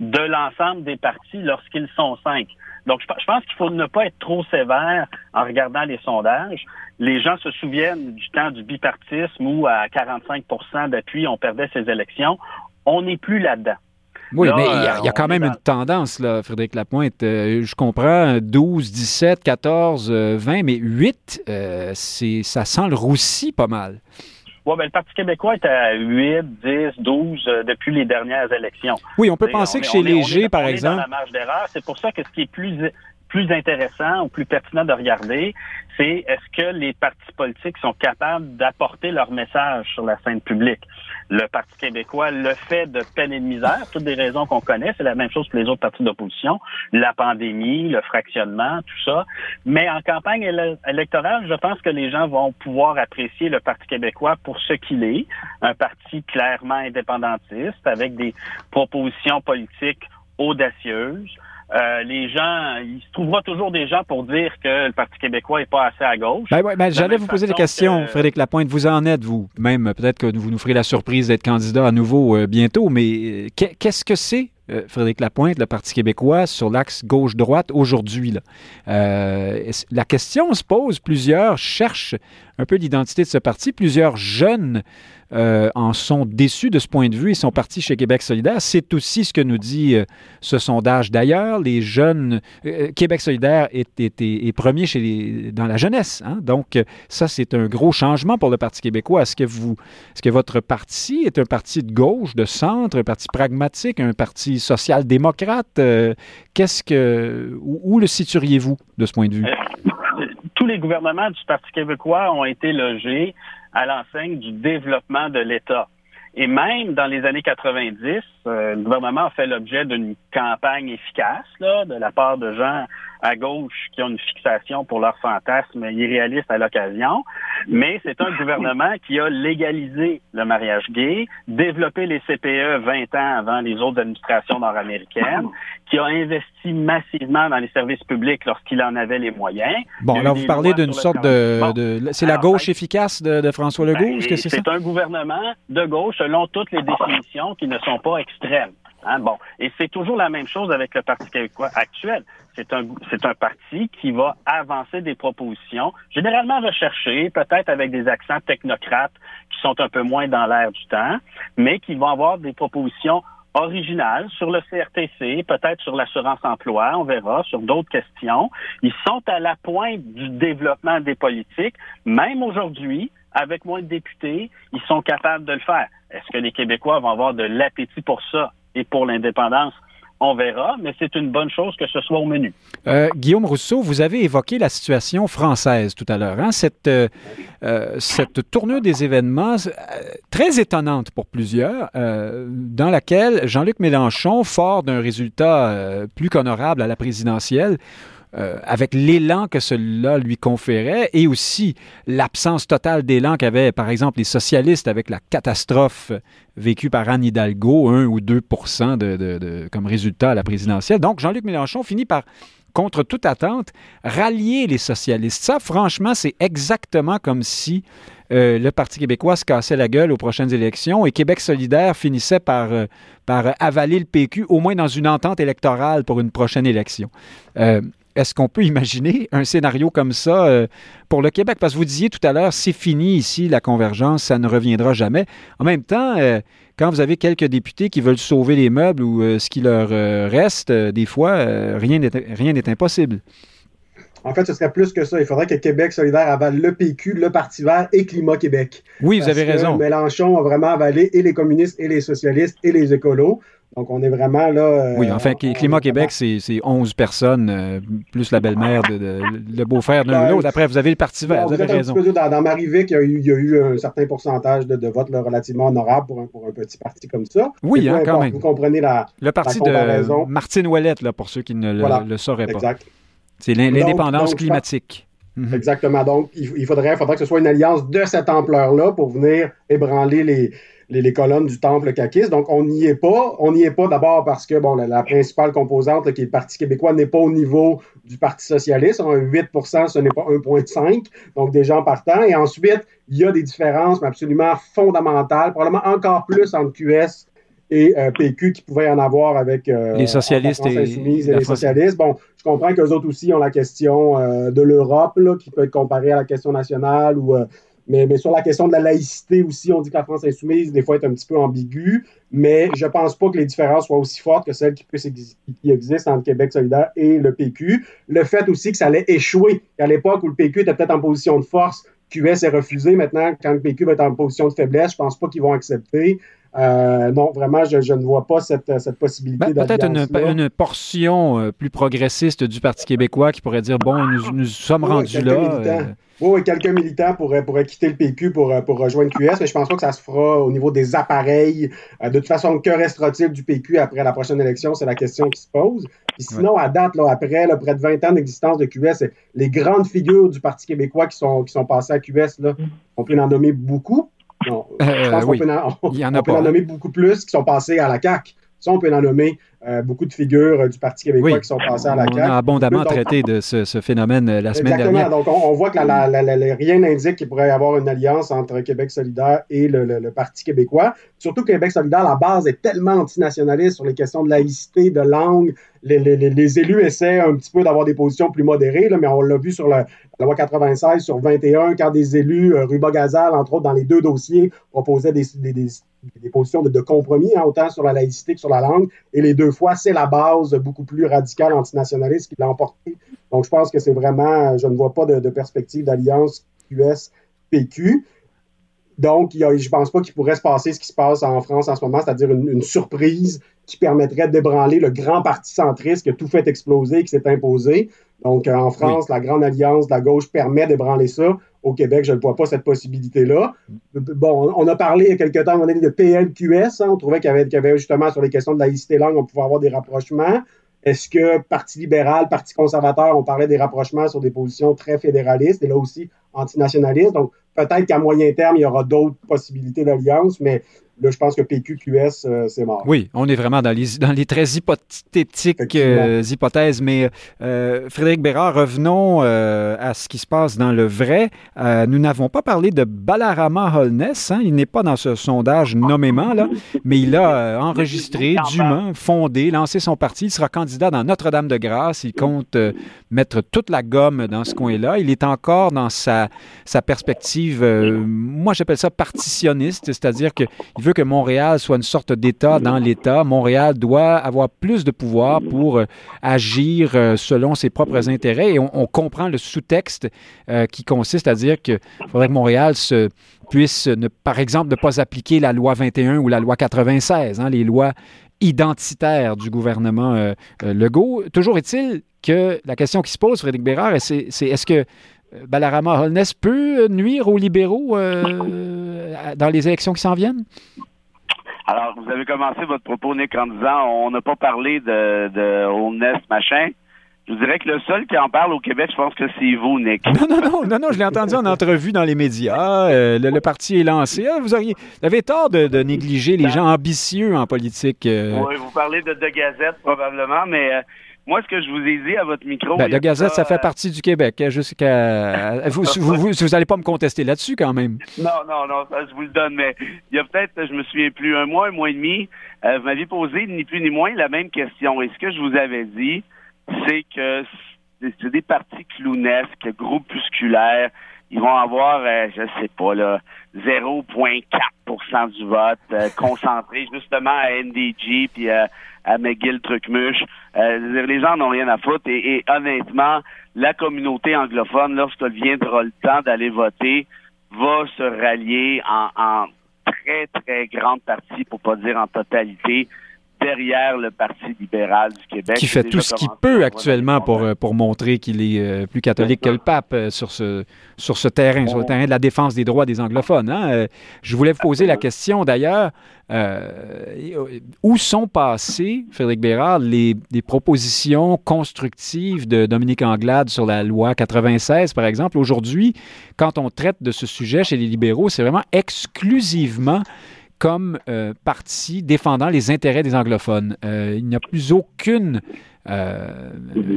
de l'ensemble des partis lorsqu'ils sont cinq. Donc, je, pense qu'il faut ne pas être trop sévère en regardant les sondages. Les gens se souviennent du temps du bipartisme où à 45% d'appui, on perdait ses élections. On n'est plus là-dedans. Oui, mais il y, a, euh, quand même une tendance, là, Frédéric Lapointe. Euh, je comprends 12, 17, 14, 20, mais 8, euh, c'est, ça sent le roussi pas mal. Oui, ben, le Parti québécois est à 8, 10, 12 depuis les dernières élections. Oui, on peut penser que chez Léger, par exemple. Dans la marge d'erreur. C'est pour ça que ce qui est plus plus intéressant ou plus pertinent de regarder, c'est est-ce que les partis politiques sont capables d'apporter leur message sur la scène publique? Le Parti québécois le fait de peine et de misère, toutes des raisons qu'on connaît, c'est la même chose que les autres partis d'opposition, la pandémie, le fractionnement, tout ça. Mais en campagne électorale, je pense que les gens vont pouvoir apprécier le Parti québécois pour ce qu'il est, un parti clairement indépendantiste avec des propositions politiques audacieuses, euh, les gens, il se trouvera toujours des gens pour dire que le Parti québécois n'est pas assez à gauche. Ben, ben, J'allais vous poser des questions, Frédéric Lapointe. Vous en êtes, vous? Même peut-être que vous nous ferez la surprise d'être candidat à nouveau euh, bientôt, mais euh, qu'est-ce que c'est euh, Frédéric Lapointe, le Parti québécois, sur l'axe gauche-droite aujourd'hui. Euh, la question se pose, plusieurs cherchent un peu l'identité de ce parti, plusieurs jeunes euh, en sont déçus de ce point de vue. Ils sont partis chez Québec solidaire. C'est aussi ce que nous dit ce sondage. D'ailleurs, les jeunes... Québec solidaire est, est, premier chez dans la jeunesse. Hein. Donc, ça, c'est un gros changement pour le Parti québécois. Est-ce que, vous, est-ce que votre parti est un parti de gauche, de centre, un parti pragmatique, un parti social-démocrate? Euh, qu'est-ce que, où, le situeriez-vous de ce point de vue? Euh, tous les gouvernements du Parti québécois ont été logés à l'enseigne du développement de l'État. Et même dans les années 90, euh, le gouvernement a fait l'objet d'une campagne efficace là, de la part de gens à gauche qui ont une fixation pour leurs fantasmes irréalistes à l'occasion, mais c'est un *laughs* gouvernement qui a légalisé le mariage gay, développé les CPE 20 ans avant les autres administrations nord-américaines, *laughs* qui a investi massivement dans les services publics lorsqu'il en avait les moyens. Bon, alors vous parlez d'une sorte de, c'est la gauche efficace de, François Legault, ben, est-ce que c'est ça? C'est un gouvernement de gauche selon toutes les définitions qui ne sont pas extrêmes. Hein, bon, et c'est toujours la même chose avec le Parti québécois actuel. C'est un, c'est un parti qui va avancer des propositions, généralement recherchées, peut-être avec des accents technocrates qui sont un peu moins dans l'air du temps, mais qui vont avoir des propositions originales sur le CRTC, peut-être sur l'assurance emploi, on verra, sur d'autres questions. Ils sont à la pointe du développement des politiques, même aujourd'hui, avec moins de députés, ils sont capables de le faire. Est-ce que les Québécois vont avoir de l'appétit pour ça? Et pour l'indépendance? On verra, mais c'est une bonne chose que ce soit au menu. Euh, Guillaume Rousseau, vous avez évoqué la situation française tout à l'heure. Hein? Cette, euh, euh, cette tournure des événements très étonnante pour plusieurs, dans laquelle Jean-Luc Mélenchon, fort d'un résultat plus qu'honorable à la présidentielle, euh, avec l'élan que cela lui conférait et aussi l'absence totale d'élan qu'avaient, par exemple, les socialistes avec la catastrophe vécue par Anne Hidalgo, 1 ou 2% de, comme résultat à la présidentielle. Donc, Jean-Luc Mélenchon finit par contre toute attente, rallier les socialistes. Ça, franchement, c'est exactement comme si euh, le Parti québécois se cassait la gueule aux prochaines élections et Québec solidaire finissait par, euh, par avaler le PQ, au moins dans une entente électorale pour une prochaine élection. Est-ce qu'on peut imaginer un scénario comme ça euh, pour le Québec? Parce que vous disiez tout à l'heure, c'est fini ici, la convergence, ça ne reviendra jamais. En même temps, euh, quand vous avez quelques députés qui veulent sauver les meubles ou euh, ce qui leur reste, des fois, rien n'est impossible. En fait, ce serait plus que ça. Il faudrait que Québec solidaire avale le PQ, le Parti vert et Climat Québec. Oui, vous avez raison. Mélenchon a vraiment avalé et les communistes et les socialistes et les écolos. Donc, on est vraiment là. Euh, oui, enfin, Climat Québec, c'est 11 personnes, euh, plus la belle-mère, de, le beau-frère d'un ou l'autre. Après, vous avez le Parti vert, vous, avez raison. dans, dans Marivic, il y, a eu, il y, a eu, un certain pourcentage de, votes relativement honorable pour un, pour un, petit parti comme ça. Oui, hein, quand même. Vous comprenez la. Le parti de Martine Ouellette, là, pour ceux qui ne le, sauraient pas. Exact. C'est l'indépendance climatique. Mhm. Exactement. Donc, il, faudrait, faudrait que ce soit une alliance de cette ampleur-là pour venir ébranler les, les, colonnes du temple caquiste. Donc, on n'y est pas. On n'y est pas d'abord parce que bon, la, principale composante, qui est le Parti québécois, n'est pas au niveau du Parti socialiste. 8% ce n'est pas 1,5 donc des gens partant. Et ensuite, il y a des différences absolument fondamentales, probablement encore plus entre QS et PQ qui pouvait y en avoir avec les socialistes et, les socialistes. Bon, je comprends qu'eux autres aussi ont la question de l'Europe, qui peut être comparée à la question nationale ou mais, sur la question de la laïcité aussi, on dit que la France insoumise, des fois, est un petit peu ambiguë, mais je pense pas que les différences soient aussi fortes que celles qui, qui existent entre Québec solidaire et le PQ. Le fait aussi que ça allait échouer, qu'à l'époque où le PQ était peut-être en position de force, QS est refusé. Maintenant, quand le PQ va être en position de faiblesse, je pense pas qu'ils vont accepter. Euh, non, vraiment, je, ne vois pas cette, cette possibilité ben, Peut-être une, portion euh, plus progressiste du Parti québécois qui pourrait dire bon, nous, nous sommes rendus là. Oui, quelques militants pourraient, pourraient, quitter le PQ pour, pour rejoindre QS, mais je pense pas que ça se fera au niveau des appareils. Euh, de toute façon, que restera-t-il du PQ après la prochaine élection? C'est la question qui se pose. Puis sinon, à date, là, après là, près de 20 ans d'existence de QS, les grandes figures du Parti québécois qui sont, qui sont passées à QS, là, on peut en nommer beaucoup. Non, je pense qu'on peut, en, Il y en, a peut en nommer beaucoup plus qui sont passés à la CAQ. Ça, on peut en nommer euh, beaucoup de figures euh, du Parti québécois qui sont passées à la CAQ. On a abondamment traité de ce, phénomène euh, la semaine dernière. Exactement. Donc, on, voit que rien n'indique qu'il pourrait y avoir une alliance entre Québec solidaire et le, Parti québécois. Surtout Québec solidaire, la base est tellement antinationaliste sur les questions de laïcité, de langue. Les, élus essaient un petit peu d'avoir des positions plus modérées, mais on l'a vu sur la, loi 96, sur 21, quand des élus, Ruba Gazal, entre autres, dans les deux dossiers, proposaient des, positions de, compromis, hein, autant sur la laïcité que sur la langue. Et les deux fois, c'est la base beaucoup plus radicale antinationaliste qui l'a emporté. Donc, je pense que c'est vraiment, je ne vois pas de, perspective d'alliance US-PQ. Donc, je ne pense pas qu'il pourrait se passer ce qui se passe en France en ce moment, c'est-à-dire une, surprise qui permettrait d'ébranler le grand parti centriste qui a tout fait exploser et qui s'est imposé. Donc, euh, en France, la grande alliance de la gauche permet d'ébranler ça. Au Québec, je ne vois pas cette possibilité-là. Bon, on a parlé il y a quelque temps, on a de PLQS. Hein. on trouvait qu'il y, avait, justement sur les questions de laïcité langue, on pouvait avoir des rapprochements. Est-ce que Parti libéral, Parti conservateur, on parlait des rapprochements sur des positions très fédéralistes et là aussi antinationalistes? Donc, peut-être qu'à moyen terme, il y aura d'autres possibilités d'alliance, mais Là, je pense que PQQS, euh, c'est mort. Oui, on est vraiment dans les, dans les très hypothétiques euh, hypothèses. Mais euh, Frédéric Bérard, revenons à ce qui se passe dans le vrai. nous n'avons pas parlé de Balarama Holness. Hein. Il n'est pas dans ce sondage nommément, là, mais il a enregistré, dûment, fondé, lancé son parti. Il sera candidat dans Notre-Dame-de-Grâce. Il compte mettre toute la gomme dans ce coin-là. Il est encore dans sa, sa perspective, moi j'appelle ça partitionniste, c'est-à-dire qu'il veut que Montréal soit une sorte d'État dans l'État. Montréal doit avoir plus de pouvoir pour euh, agir euh, selon ses propres intérêts. Et on, comprend le sous-texte euh, qui consiste à dire qu'il faudrait que Montréal se, puisse, par exemple, ne pas appliquer la loi 21 ou la loi 96, hein, les lois identitaires du gouvernement Legault. Toujours est-il que la question qui se pose, Frédéric Bérard, c'est est-ce que Balarama Holness peut nuire aux libéraux dans les élections qui s'en viennent? Alors, vous avez commencé votre propos, Nick, en disant on n'a pas parlé de, de Holness, machin. Je vous dirais que le seul qui en parle au Québec, je pense que c'est vous, Nick. Non, non, non, non, non je l'ai entendu en entrevue dans les médias. Euh, le, parti est lancé. Ah, vous, auriez, avez tort de, négliger les gens ambitieux en politique. Euh. Oui, vous parlez de, de Gazette, probablement, mais euh, moi, ce que je vous ai dit à votre micro. Ben, le Gazette, ça, fait partie du Québec. Hein, jusqu'à. vous *laughs* n'allez pas me contester là-dessus, quand même. Non, non, non, ça, je vous le donne. Mais il y a peut-être, je me souviens plus, un mois, un mois et demi, euh, vous m'aviez posé ni plus ni moins la même question. Et ce que je vous avais dit, c'est que c'est des partis clownesques, groupusculaires. Ils vont avoir, euh, je sais pas, là, 0,4% du vote euh, *laughs* concentré justement à NDG puis à McGill Trucmuche. Euh, les gens n'ont rien à foutre et, honnêtement, la communauté anglophone, lorsqu'elle viendra le temps d'aller voter, va se rallier en, en très, très grande partie, pour pas dire en totalité, derrière le Parti libéral du Québec. Qui fait tout ce qu'il peut actuellement pour, euh, pour montrer qu'il est euh, plus catholique que le pape euh, sur ce, sur ce terrain, sur le terrain de la défense des droits des anglophones. Hein. Je voulais vous poser la question d'ailleurs, où sont passées, Frédéric Bérard, les, les, propositions constructives de Dominique Anglade sur la loi 96, par exemple? Aujourd'hui, quand on traite de ce sujet chez les libéraux, c'est vraiment exclusivement comme euh, parti défendant les intérêts des anglophones. Euh, il n'y a plus aucune euh,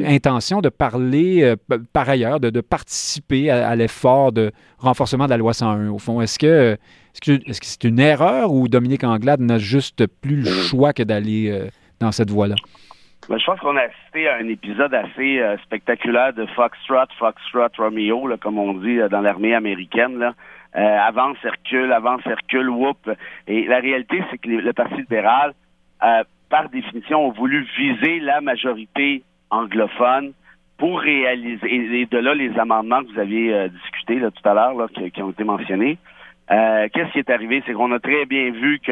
intention de parler, par ailleurs, de, participer à, l'effort de renforcement de la loi 101. Au fond, est-ce que c'est une erreur ou Dominique Anglade n'a juste plus le choix que d'aller dans cette voie-là? Ben, je pense qu'on a assisté à un épisode assez spectaculaire de Foxtrot, Foxtrot Romeo, comme on dit dans l'armée américaine. Là. Avance, recule, avance, recule, whoop. Et la réalité, c'est que le Parti libéral, par définition, ont voulu viser la majorité anglophone pour réaliser, et de là les amendements que vous aviez euh, discutés là, tout à l'heure, qui, ont été mentionnés. Euh, qu'est-ce qui est arrivé? C'est qu'on a très bien vu que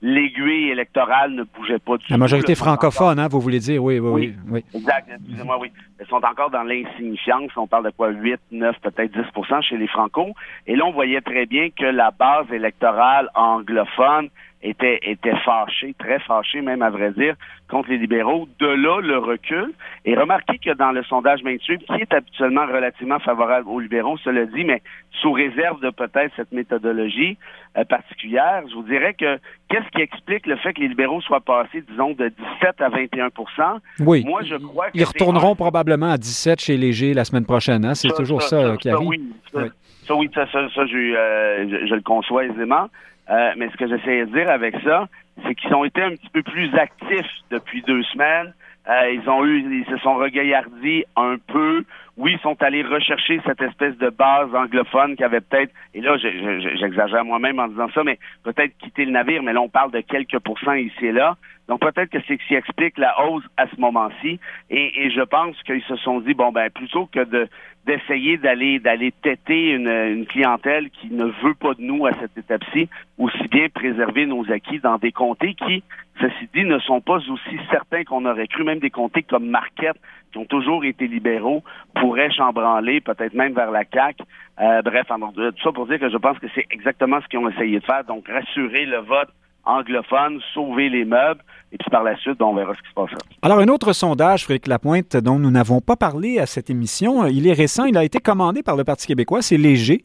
l'aiguille électorale ne bougeait pas du tout. La majorité francophone, hein, vous voulez dire, oui, oui, oui. Exact, excusez-moi, oui. Elles sont encore dans l'insignifiance. On parle de quoi? 8, 9, peut-être 10 chez les Franco. Et là, on voyait très bien que la base électorale anglophone était, était fâché, très fâché même à vrai dire, contre les libéraux. De là, le recul. Et remarquez que dans le sondage mainstream, qui est habituellement relativement favorable aux libéraux, cela dit, mais sous réserve de peut-être cette méthodologie euh, particulière, je vous dirais que qu'est-ce qui explique le fait que les libéraux soient passés, disons, de 17 à 21% Oui. Moi, je crois Ils retourneront probablement à 17 chez Léger la semaine prochaine. Hein? C'est toujours ça, qui arrive. Oui, ça, oui. ça, ça, ça, euh, je, je le conçois aisément. Euh, mais ce que j'essaie de dire avec ça, c'est qu'ils ont été un petit peu plus actifs depuis deux semaines. Euh, ils ont eu, ils se sont regaillardis un peu. Oui, ils sont allés rechercher cette espèce de base anglophone qui avait peut-être, et là, j'exagère moi-même en disant ça, mais peut-être quitter le navire, mais là, on parle de quelques pourcents ici et là. Donc peut-être que c'est ce qui explique la hausse à ce moment-ci. Et, je pense qu'ils se sont dit bon ben plutôt que de d'essayer d'aller d'aller têter une, une, clientèle qui ne veut pas de nous à cette étape-ci, aussi bien préserver nos acquis dans des comtés qui, ceci dit, ne sont pas aussi certains qu'on aurait cru, même des comtés comme Marquette, qui ont toujours été libéraux, pourraient chambranler, peut-être même vers la CAQ. Euh, bref, tout ça pour dire que je pense que c'est exactement ce qu'ils ont essayé de faire, donc rassurer le vote anglophone, sauver les meubles, et puis par la suite, on verra ce qui se passera. Alors, un autre sondage, Frédéric Lapointe, dont nous n'avons pas parlé à cette émission, il est récent, il a été commandé par le Parti québécois, c'est Léger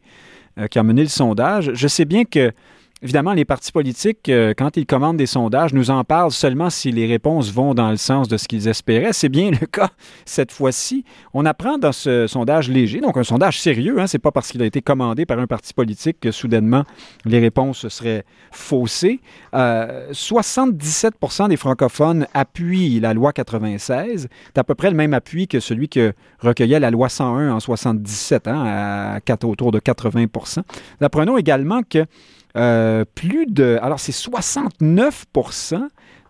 euh, qui a mené le sondage. Je sais bien que Évidemment, les partis politiques, euh, quand ils commandent des sondages, nous en parlent seulement si les réponses vont dans le sens de ce qu'ils espéraient. C'est bien *laughs* le cas cette fois-ci. On apprend dans ce sondage léger, donc un sondage sérieux, hein, c'est pas parce qu'il a été commandé par un parti politique que soudainement les réponses seraient faussées. 77% euh, des francophones appuient la loi 96. C'est à peu près le même appui que celui que recueillait la loi 101 en 77, hein, à 4, autour de 80% Nous apprenons également que euh, plus de... Alors, c'est 69%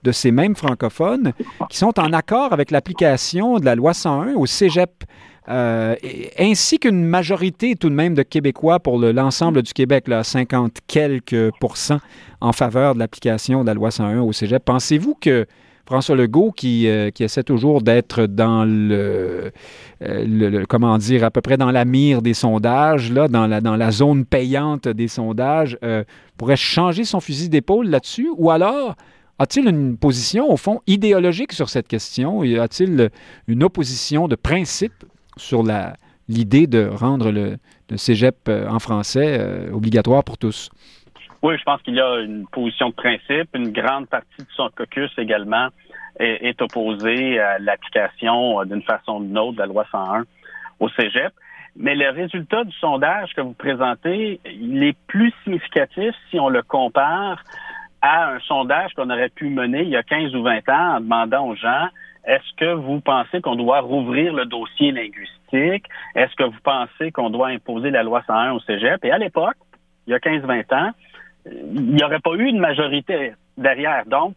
de ces mêmes francophones qui sont en accord avec l'application de la loi 101 au cégep. Euh, ainsi qu'une majorité tout de même de Québécois pour l'ensemble du Québec, là, 50 quelques pourcents en faveur de l'application de la loi 101 au cégep. Pensez-vous que François Legault, qui, euh, qui essaie toujours d'être dans euh, le, comment dire, à peu près dans la mire des sondages, là, dans, la, zone payante des sondages, euh, pourrait changer son fusil d'épaule là-dessus? Ou alors, a-t-il une position, au fond, idéologique sur cette question? A-t-il une opposition de principe sur l'idée de rendre le, le cégep en français obligatoire pour tous? Oui, je pense qu'il y a une position de principe. Une grande partie de son caucus également est, opposée à l'application euh, d'une façon ou d'une autre de la loi 101 au Cégep. Mais le résultat du sondage que vous présentez, il est plus significatif si on le compare à un sondage qu'on aurait pu mener il y a 15 ou 20 ans en demandant aux gens est-ce que vous pensez qu'on doit rouvrir le dossier linguistique? Est-ce que vous pensez qu'on doit imposer la loi 101 au Cégep? Et à l'époque, il y a 15-20 ans, il n'y aurait pas eu une majorité derrière. Donc,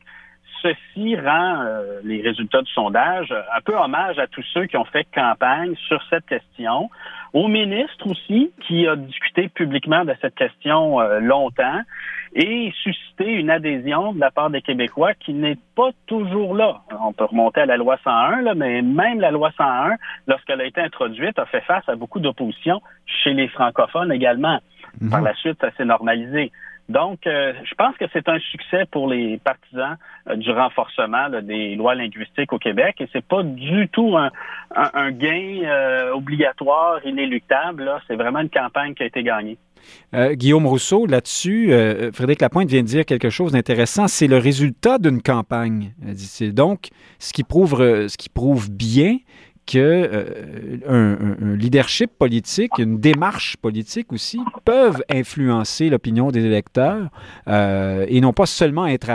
ceci rend euh, les résultats du sondage un peu hommage à tous ceux qui ont fait campagne sur cette question, au ministre aussi, qui a discuté publiquement de cette question euh, longtemps et suscité une adhésion de la part des Québécois qui n'est pas toujours là. On peut remonter à la loi 101, là, mais même la loi 101, lorsqu'elle a été introduite, a fait face à beaucoup d'opposition chez les francophones également. Mhm. Par la suite, ça s'est normalisé. Donc, euh, je pense que c'est un succès pour les partisans euh, du renforcement des lois linguistiques au Québec et c'est pas du tout un, gain euh, obligatoire, inéluctable. C'est vraiment une campagne qui a été gagnée. Guillaume Rousseau, là-dessus, Frédéric Lapointe vient de dire quelque chose d'intéressant. C'est le résultat d'une campagne. C'est donc ce qui prouve, ce qui prouve bien que euh, leadership politique, une démarche politique aussi, peuvent influencer l'opinion des électeurs euh, et non pas seulement être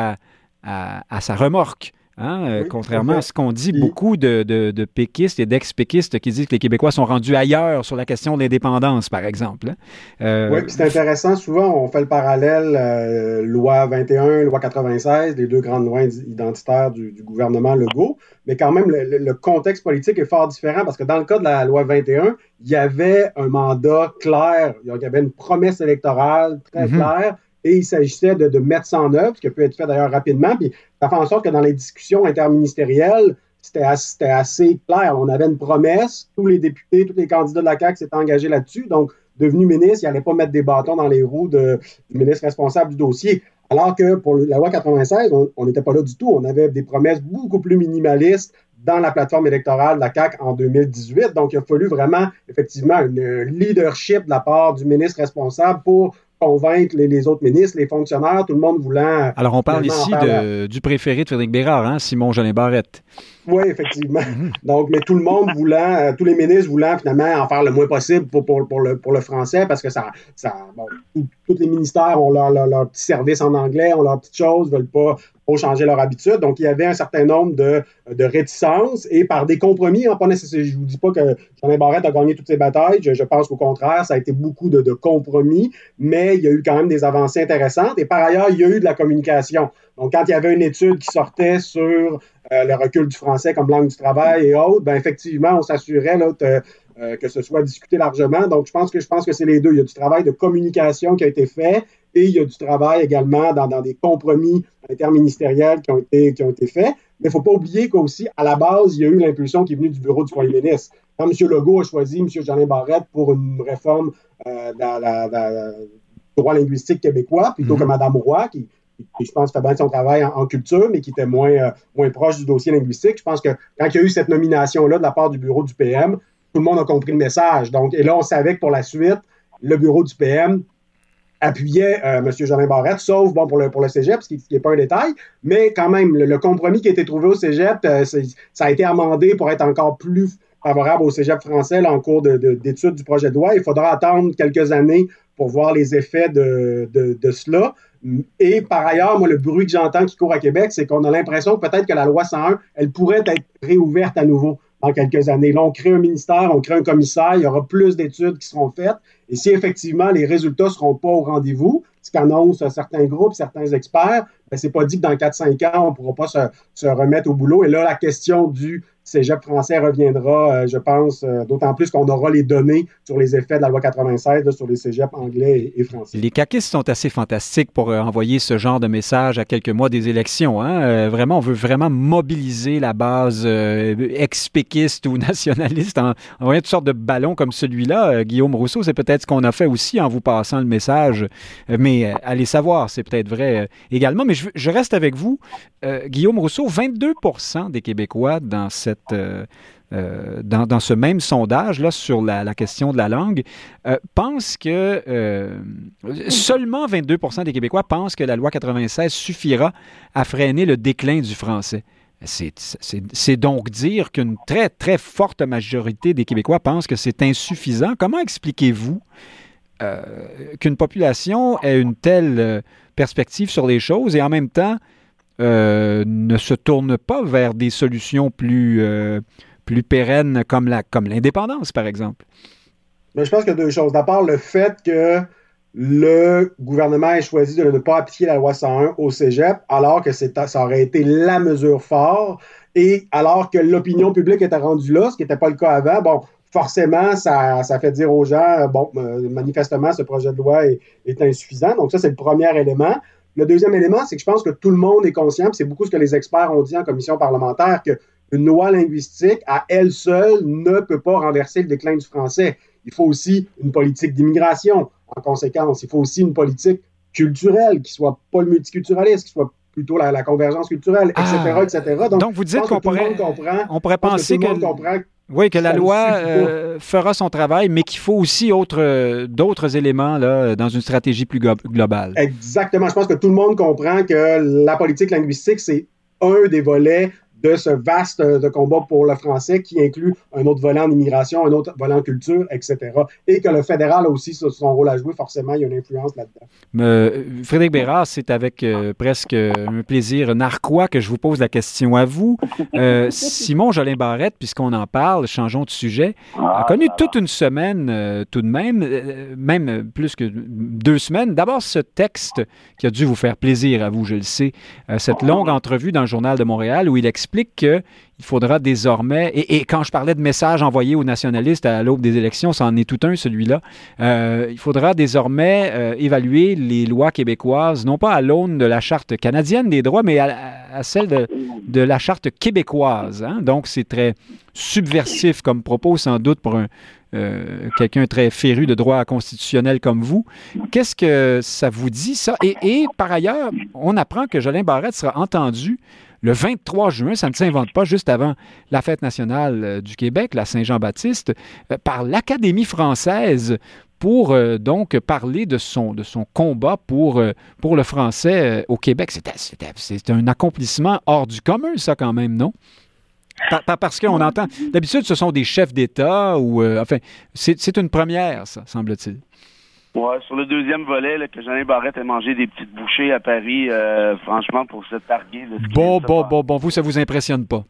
à sa remorque. Hein, euh, contrairement à ce qu'on dit, beaucoup de, de, péquistes et d'ex-péquistes qui disent que les Québécois sont rendus ailleurs sur la question de l'indépendance, par exemple. Hein. Euh, oui, c'est intéressant. Souvent, on fait le parallèle euh, loi 21, loi 96, les deux grandes lois identitaires du, gouvernement Legault. Mais quand même, le, contexte politique est fort différent parce que dans le cas de la loi 21, il y avait un mandat clair, il y avait une promesse électorale très mm-hmm. claire et il s'agissait de, mettre ça en œuvre, ce qui a pu être fait d'ailleurs rapidement. Puis ça fait en sorte que dans les discussions interministérielles, c'était assez, clair. On avait une promesse, tous les députés, tous les candidats de la CAQ s'étaient engagés là-dessus. Donc, devenu ministre, il n'allait pas mettre des bâtons dans les roues du ministre responsable du dossier. Alors que pour la loi 96, on n'était pas là du tout. On avait des promesses beaucoup plus minimalistes dans la plateforme électorale de la CAQ en 2018. Donc, il a fallu vraiment, effectivement, un leadership de la part du ministre responsable pour convaincre les, autres ministres, les fonctionnaires, tout le monde voulant. Alors, on parle ici du préféré de Frédéric Bérard, hein, Simon Jolin Barrette. Oui, effectivement. Mhm. Donc, mais tout le monde voulant, euh, tous les ministres voulant finalement en faire le moins possible pour, pour, le, pour le français parce que ça, ça bon, tous les ministères ont leur, leur, petit service en anglais, ont leurs petites choses, veulent pas changer leur habitude. Donc, il y avait un certain nombre de, de réticences et par des compromis, hein, pas nécessairement, je ne vous dis pas que Jean Barrette a gagné toutes ses batailles, je, pense qu'au contraire, ça a été beaucoup de, de, compromis, mais il y a eu quand même des avancées intéressantes et par ailleurs, il y a eu de la communication. Donc, quand il y avait une étude qui sortait sur euh, le recul du français comme langue du travail et autres, ben effectivement, on s'assurait euh, que ce soit discuté largement. Donc, je pense que je pense que c'est les deux. Il y a du travail de communication qui a été fait et il y a du travail également dans, dans des compromis interministériels qui ont été, qui ont été faits. Mais il ne faut pas oublier qu'aussi, à la base, il y a eu l'impulsion qui est venue du bureau du premier ministre. Quand M. Legault a choisi M. Jean Barrette pour une réforme euh, dans, la, du droit linguistique québécois, plutôt que Mme. Roy, qui, je pense, fait bien son travail en, culture, mais qui était moins, euh, moins proche du dossier linguistique. Je pense que quand il y a eu cette nomination-là de la part du bureau du PM, tout le monde a compris le message. Donc, et là, on savait que pour la suite, le bureau du PM appuyait euh, M. Jolin Barrette, sauf bon, pour, le, pour le cégep, ce qui n'est pas un détail, mais quand même, le, compromis qui a été trouvé au cégep, euh, ça a été amendé pour être encore plus favorable au cégep français en cours d'étude du projet de loi. Il faudra attendre quelques années pour voir les effets de, de, cela. Et par ailleurs, moi, le bruit que j'entends qui court à Québec, c'est qu'on a l'impression que peut-être que la loi 101, elle pourrait être réouverte à nouveau dans quelques années. Là, on crée un ministère, on crée un commissaire, il y aura plus d'études qui seront faites. Et si effectivement les résultats ne seront pas au rendez-vous, ce qu'annoncent certains groupes, certains experts, ben, c'est pas dit que dans 4-5 ans, on ne pourra pas se, se, remettre au boulot. Et là, la question du cégep français reviendra, euh, je pense, euh, d'autant plus qu'on aura les données sur les effets de la loi 96 sur les cégeps anglais et, français. Les caquistes sont assez fantastiques pour euh, envoyer ce genre de message à quelques mois des élections. Hein? vraiment, on veut vraiment mobiliser la base ex-péquiste ou nationaliste en envoyant toutes sortes de ballons comme celui-là. Guillaume Rousseau, c'est peut-être ce qu'on a fait aussi en vous passant le message. mais allez savoir, c'est peut-être vrai également. Mais je, reste avec vous. Guillaume Rousseau, 22 des Québécois dans cette euh, euh, dans, ce même sondage là sur la, question de la langue, euh, que seulement 22 des Québécois pensent que la loi 96 suffira à freiner le déclin du français. C'est donc dire qu'une très, très forte majorité des Québécois pensent que c'est insuffisant. Comment expliquez-vous qu'une population ait une telle perspective sur les choses et en même temps euh, ne se tourne pas vers des solutions plus, euh, plus pérennes comme, la, comme l'indépendance, par exemple? Je pense qu'il y a deux choses. D'abord, le fait que le gouvernement ait choisi de ne pas appliquer la loi 101 au cégep, alors que ça aurait été la mesure forte, et alors que l'opinion publique était rendue là, ce qui n'était pas le cas avant, bon, forcément, ça, ça, fait dire aux gens, bon, euh, manifestement, ce projet de loi est insuffisant. Donc, ça, c'est le premier élément. Le deuxième élément, c'est que je pense que tout le monde est conscient, c'est beaucoup ce que les experts ont dit en commission parlementaire, qu'une loi linguistique, à elle seule, ne peut pas renverser le déclin du français. Il faut aussi une politique d'immigration, en conséquence. Il faut aussi une politique culturelle, qui soit pas le multiculturalisme, qui soit plutôt la, convergence culturelle, etc., ah. etc. Donc, vous dites qu'on pourrait, on pourrait penser que, oui, que la loi euh, fera son travail, mais qu'il faut aussi autre, d'autres éléments là, dans une stratégie plus globale. Exactement. Je pense que tout le monde comprend que la politique linguistique, c'est un des volets de ce vaste de combat pour le français qui inclut un autre volet en immigration, un autre en culture, etc. Et que le fédéral a aussi son rôle à jouer, forcément, il y a une influence là-dedans. Euh, Frédéric Bérard, c'est avec euh, presque un plaisir narquois que je vous pose la question à vous. Euh, Simon Jolin Barrette, puisqu'on en parle, changeons de sujet, a connu toute une semaine tout de même, même plus que deux semaines. D'abord, ce texte qui a dû vous faire plaisir à vous, je le sais, cette longue entrevue dans le Journal de Montréal où il explique qu'il faudra désormais, et, quand je parlais de messages envoyés aux nationalistes à l'aube des élections, c'en est tout un, celui-là, euh, il faudra désormais euh, évaluer les lois québécoises, non pas à l'aune de la Charte canadienne des droits, mais à, celle de, la Charte québécoise. Hein. Donc, c'est très subversif comme propos, sans doute, pour un, euh, quelqu'un très féru de droit constitutionnel comme vous. Qu'est-ce que ça vous dit, ça? Et, et, par ailleurs, on apprend que Jolin Barrette sera entendu le 23 juin, ça ne s'invente pas, juste avant la fête nationale euh, du Québec, la Saint-Jean-Baptiste, euh, par l'Académie française pour euh, donc parler de son, de son combat pour, pour le français au Québec. C'est un accomplissement hors du commun, ça, quand même, non? parce qu'on entend. D'habitude, ce sont des chefs d'État ou. enfin, c'est une première, ça, semble-t-il. Ouais, sur le deuxième volet, là, que Jeanne Barrette a mangé des petites bouchées à Paris, euh, franchement, pour se targuer de ce Bon, bon, bon, bon, vous, ça vous impressionne pas?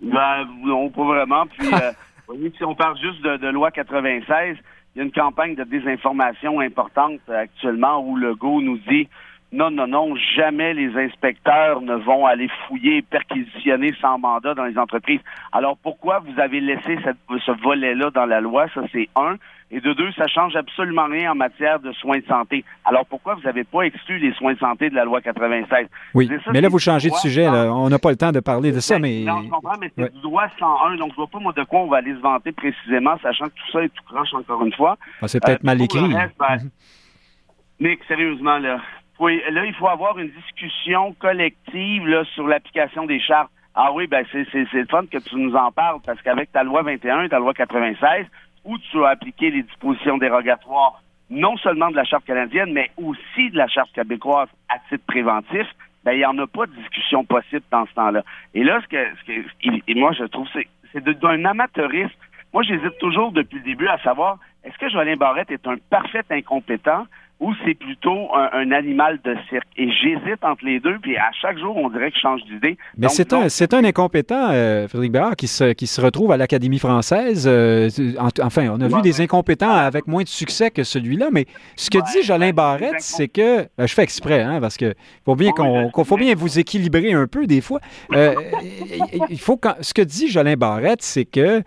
Ben, non, pas vraiment. Puis, *laughs* euh, si on parle juste de, de, loi 96, il y a une campagne de désinformation importante actuellement où le GO nous dit non, non, non, jamais les inspecteurs ne vont aller fouiller, perquisitionner sans mandat dans les entreprises. Alors pourquoi vous avez laissé cette, ce volet-là dans la loi? Ça, c'est un. Et de deux, ça change absolument rien en matière de soins de santé. Alors pourquoi vous n'avez pas exclu les soins de santé de la loi 96? Oui, mais là, vous changez de sujet. On n'a pas le temps de parler de ça, mais... Non, je comprends, mais c'est du droit 101. Donc, je vois pas, moi, de quoi on va aller se vanter précisément, sachant que tout ça est tout croche, encore une fois. Ah, c'est peut-être euh, mal écrit. Ben, mhm. Nick, sérieusement, là, là, il faut avoir une discussion collective là, sur l'application des chartes. Ah oui, ben c'est, c'est, le fun que tu nous en parles, parce qu'avec ta loi 21 et ta loi 96, où tu as appliqué les dispositions dérogatoires non seulement de la Charte canadienne, mais aussi de la Charte québécoise à titre préventif, ben il n'y en a pas de discussion possible dans ce temps-là. Et là, ce que, ce que et moi, je trouve, c'est, c'est d'un amateurisme. Moi, j'hésite toujours depuis le début à savoir, est-ce que Jolien Barrette est un parfait incompétent ou c'est plutôt un, animal de cirque. Et j'hésite entre les deux, puis à chaque jour, on dirait que je change d'idée. Mais c'est un, c'est un incompétent, euh, Frédéric Bérard, qui se, qui se retrouve à l'Académie française. Euh, enfin, on a vu des incompétents avec moins de succès que celui-là, mais ce que dit Jolin Barrette, c'est que... Ben, je fais exprès, hein, parce que faut bien qu'on, faut bien vous équilibrer un peu des fois. Euh, il faut ce que dit Jolin Barrette, c'est que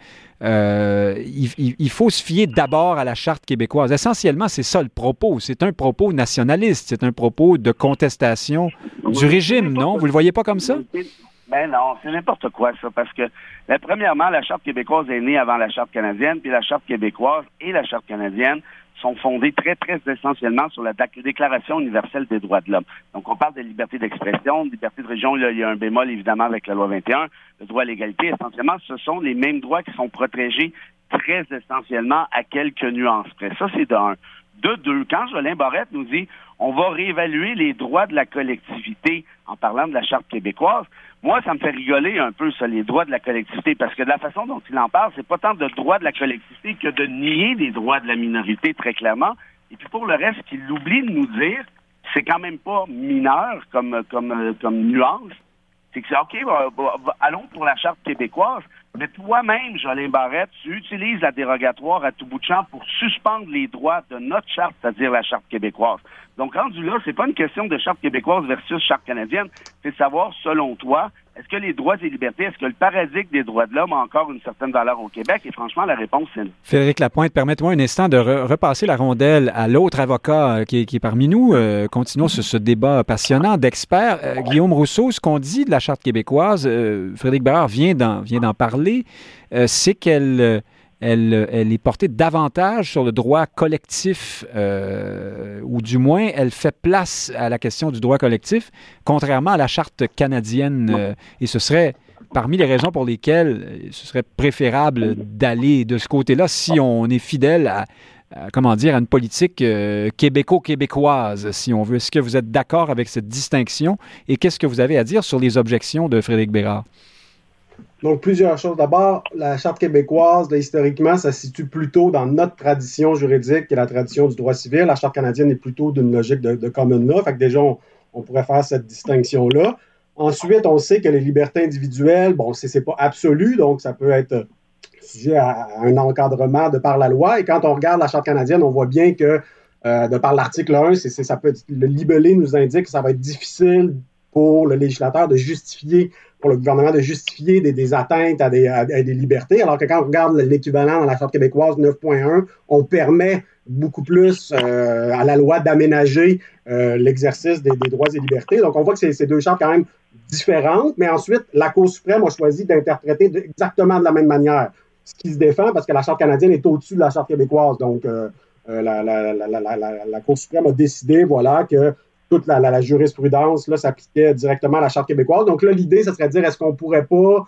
euh, il, faut se fier d'abord à la charte québécoise. Essentiellement, c'est ça le propos. C'est un propos nationaliste. C'est un propos de contestation du régime, non? Vous le voyez pas comme ça? Ben non, c'est n'importe quoi ça, parce que premièrement, la charte québécoise est née avant la charte canadienne, puis la charte québécoise et la charte canadienne sont fondées très, très essentiellement sur la Déclaration universelle des droits de l'homme. Donc, on parle de liberté d'expression, de liberté de région. il y a un bémol, évidemment, avec la loi 21. Le droit à l'égalité, essentiellement, ce sont les mêmes droits qui sont protégés très essentiellement à quelques nuances près. Ça, c'est d'un. De deux, quand Jolin Barrette nous dit on va réévaluer les droits de la collectivité en parlant de la Charte québécoise, moi, ça me fait rigoler un peu, ça, les droits de la collectivité, parce que de la façon dont il en parle, c'est pas tant de droits de la collectivité que de nier des droits de la minorité, très clairement. Et puis pour le reste, qu'il oublie de nous dire, c'est quand même pas mineur comme, comme nuance, c'est que c'est OK, allons pour la charte québécoise, mais toi-même, Jolin Barrette, tu utilises la dérogatoire à tout bout de champ pour suspendre les droits de notre charte, c'est-à-dire la charte québécoise. Donc, rendu là, c'est pas une question de charte québécoise versus charte canadienne, c'est savoir, selon toi, est-ce que les droits et libertés, est-ce que le paradigme des droits de l'homme a encore une certaine valeur au Québec? Et franchement, la réponse, c'est non. Frédéric Lapointe, permettez-moi un instant de repasser la rondelle à l'autre avocat euh, qui, est, parmi nous. Euh, continuons sur ce débat passionnant d'experts. Euh, Guillaume Rousseau, ce qu'on dit de la Charte québécoise, Frédéric Barrard vient d'en parler, c'est qu'elle elle, est portée davantage sur le droit collectif, euh, ou du moins, elle fait place à la question du droit collectif, contrairement à la charte canadienne. Euh, et ce serait parmi les raisons pour lesquelles ce serait préférable d'aller de ce côté-là si on est fidèle à, comment dire, à une politique euh, québéco-québécoise, si on veut. Est-ce que vous êtes d'accord avec cette distinction? Et qu'est-ce que vous avez à dire sur les objections de Frédéric Bérard? Donc, plusieurs choses. D'abord, la Charte québécoise, historiquement, ça se situe plutôt dans notre tradition juridique, qui est la tradition du droit civil. La Charte canadienne est plutôt d'une logique de, common law. Fait que déjà, on, pourrait faire cette distinction-là. Ensuite, on sait que les libertés individuelles, bon, c'est pas absolu, donc ça peut être sujet à un encadrement de par la loi. Et quand on regarde la Charte canadienne, on voit bien que euh, de par l'article 1, ça peut le libellé nous indique que ça va être difficile pour le législateur de justifier pour le gouvernement de justifier des, atteintes à des, libertés, alors que quand on regarde l'équivalent dans la Charte québécoise 9.1, on permet beaucoup plus euh, à la loi d'aménager euh, l'exercice des, droits et libertés. Donc, on voit que c'est deux chartes quand même différentes, mais ensuite, la Cour suprême a choisi d'interpréter exactement de la même manière, ce qui se défend parce que la Charte canadienne est au-dessus de la Charte québécoise. Donc, euh, la, la, Cour suprême a décidé, voilà, que toute la, jurisprudence là, s'appliquait directement à la Charte québécoise. Donc là, l'idée, ce serait de dire est-ce qu'on pourrait pas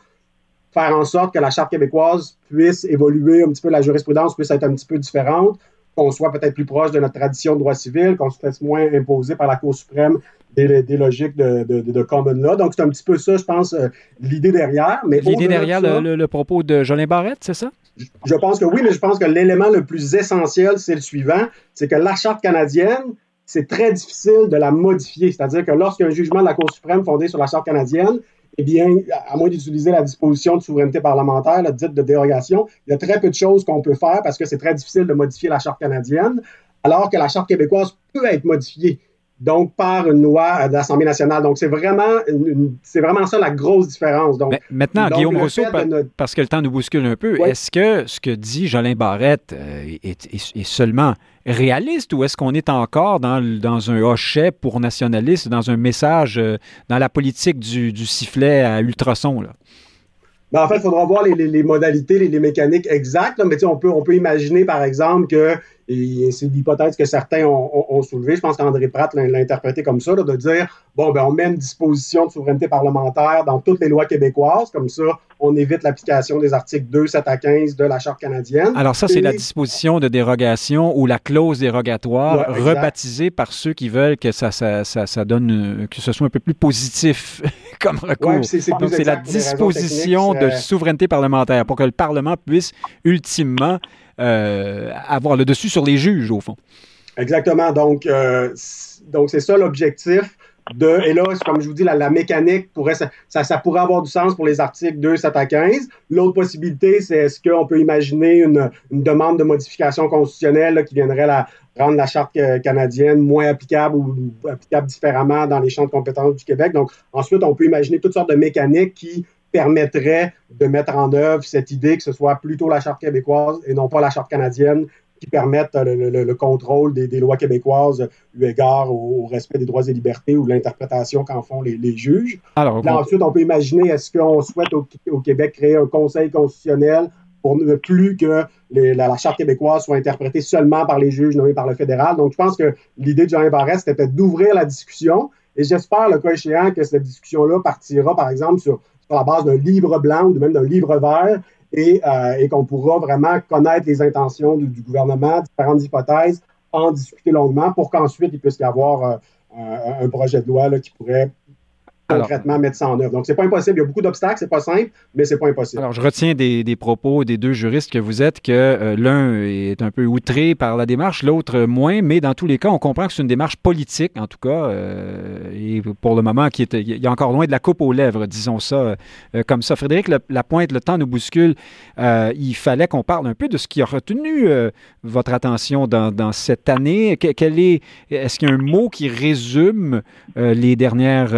faire en sorte que la Charte québécoise puisse évoluer un petit peu, la jurisprudence puisse être un petit peu différente, qu'on soit peut-être plus proche de notre tradition de droit civil, qu'on se fasse moins imposer par la Cour suprême des, logiques de, de, common law. Donc, c'est un petit peu ça, je pense, euh, l'idée derrière. L'idée derrière le, propos de Jolin Barrette, c'est ça? je pense que oui, mais je pense que l'élément le plus essentiel, c'est le suivant, c'est que la Charte canadienne, c'est très difficile de la modifier. C'est-à-dire que lorsqu'un jugement de la Cour suprême fondé sur la Charte canadienne, eh bien, à moins d'utiliser la disposition de souveraineté parlementaire, la dite de dérogation, il y a très peu de choses qu'on peut faire parce que c'est très difficile de modifier la Charte canadienne, alors que la Charte québécoise peut être modifiée donc par une loi de l'Assemblée nationale. Donc, c'est vraiment, c'est vraiment ça la grosse différence. Donc, maintenant, Guillaume Rousseau, parce que le temps nous bouscule un peu, est-ce que ce que dit Jolin Barrette euh, est, seulement réaliste ou est-ce qu'on est encore dans, dans un hochet pour nationaliste, dans un message, euh, dans la politique du, sifflet à ultrasons? Là? Ben, en fait, il faudra voir les, modalités, les, mécaniques exactes. mais on peut, on peut imaginer, par exemple, que et c'est l'hypothèse que certains ont, ont, soulevé. Je pense qu'André Pratt l'a interprété comme ça, de dire bon, ben, on met une disposition de souveraineté parlementaire dans toutes les lois québécoises, comme ça, on évite l'application des articles 2, 7 à 15 de la Charte canadienne. Alors, ça, c'est la disposition de dérogation ou la clause dérogatoire, rebaptisée par ceux qui veulent que ça, ça, ça, donne, que ce soit un peu plus positif *laughs* comme recours. c'est la disposition de souveraineté parlementaire pour que le Parlement puisse ultimement euh, avoir le dessus sur les juges, au fond. Exactement. Donc, euh, donc c'est ça l'objectif. De, et là, comme je vous dis, la, mécanique pourrait, ça, pourrait avoir du sens pour les articles 2, 7 à 15. L'autre possibilité, c'est est-ce qu'on peut imaginer une, une, demande de modification constitutionnelle qui viendrait rendre la charte canadienne moins applicable ou applicable différemment dans les champs de compétences du Québec. Donc, ensuite, on peut imaginer toutes sortes de mécaniques qui permettrait de mettre en œuvre cette idée que ce soit plutôt la Charte québécoise et non pas la Charte canadienne qui permettent le, contrôle des, lois québécoises eu égard au, respect des droits et libertés ou l'interprétation qu'en font les, juges. Alors, ensuite, on peut imaginer, est-ce qu'on souhaite au, Québec créer un conseil constitutionnel pour ne plus que la, Charte québécoise soit interprétée seulement par les juges nommés par le fédéral? Donc, je pense que l'idée de Jean Barrette, c'était d'ouvrir la discussion. Et j'espère, le cas échéant, que cette discussion-là partira, par exemple, sur sur la base d'un livre blanc ou même d'un livre vert et, euh, et qu'on pourra vraiment connaître les intentions du, gouvernement, différentes hypothèses, en discuter longuement pour qu'ensuite il puisse y avoir euh, un, projet de loi qui pourrait concrètement mettre ça en œuvre. Donc, c'est pas impossible. Il y a beaucoup d'obstacles, c'est pas simple, mais c'est pas impossible. Alors, je retiens des, des, propos des deux juristes que vous êtes que euh, l'un est un peu outré par la démarche, l'autre moins, mais dans tous les cas, on comprend que c'est une démarche politique, en tout cas, euh, et pour le moment, qui est, il y a encore loin de la coupe aux lèvres, disons ça euh, comme ça. Frédéric la pointe le temps nous bouscule. il fallait qu'on parle un peu de ce qui a retenu votre attention dans, dans cette année. quel est, est-ce qu'il y a un mot qui résume les dernières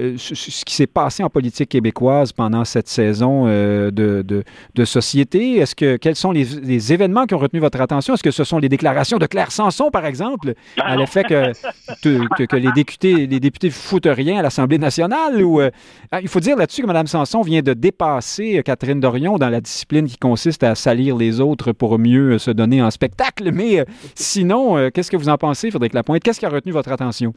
euh, ce, qui s'est passé en politique québécoise pendant cette saison euh, de, de, société? Est-ce que quels sont les, événements qui ont retenu votre attention? Est-ce que ce sont les déclarations de Claire Sanson, par exemple, à l'effet *laughs* que, que, les députés les députés foutent rien à l'Assemblée nationale? Ou euh, ah, il faut dire là-dessus que Mme Sanson vient de dépasser Catherine Dorion dans la discipline qui consiste à salir les autres pour mieux se donner en spectacle. Mais sinon, qu'est-ce que vous en pensez, Frédéric Lapointe? Qu'est-ce qui a retenu votre attention?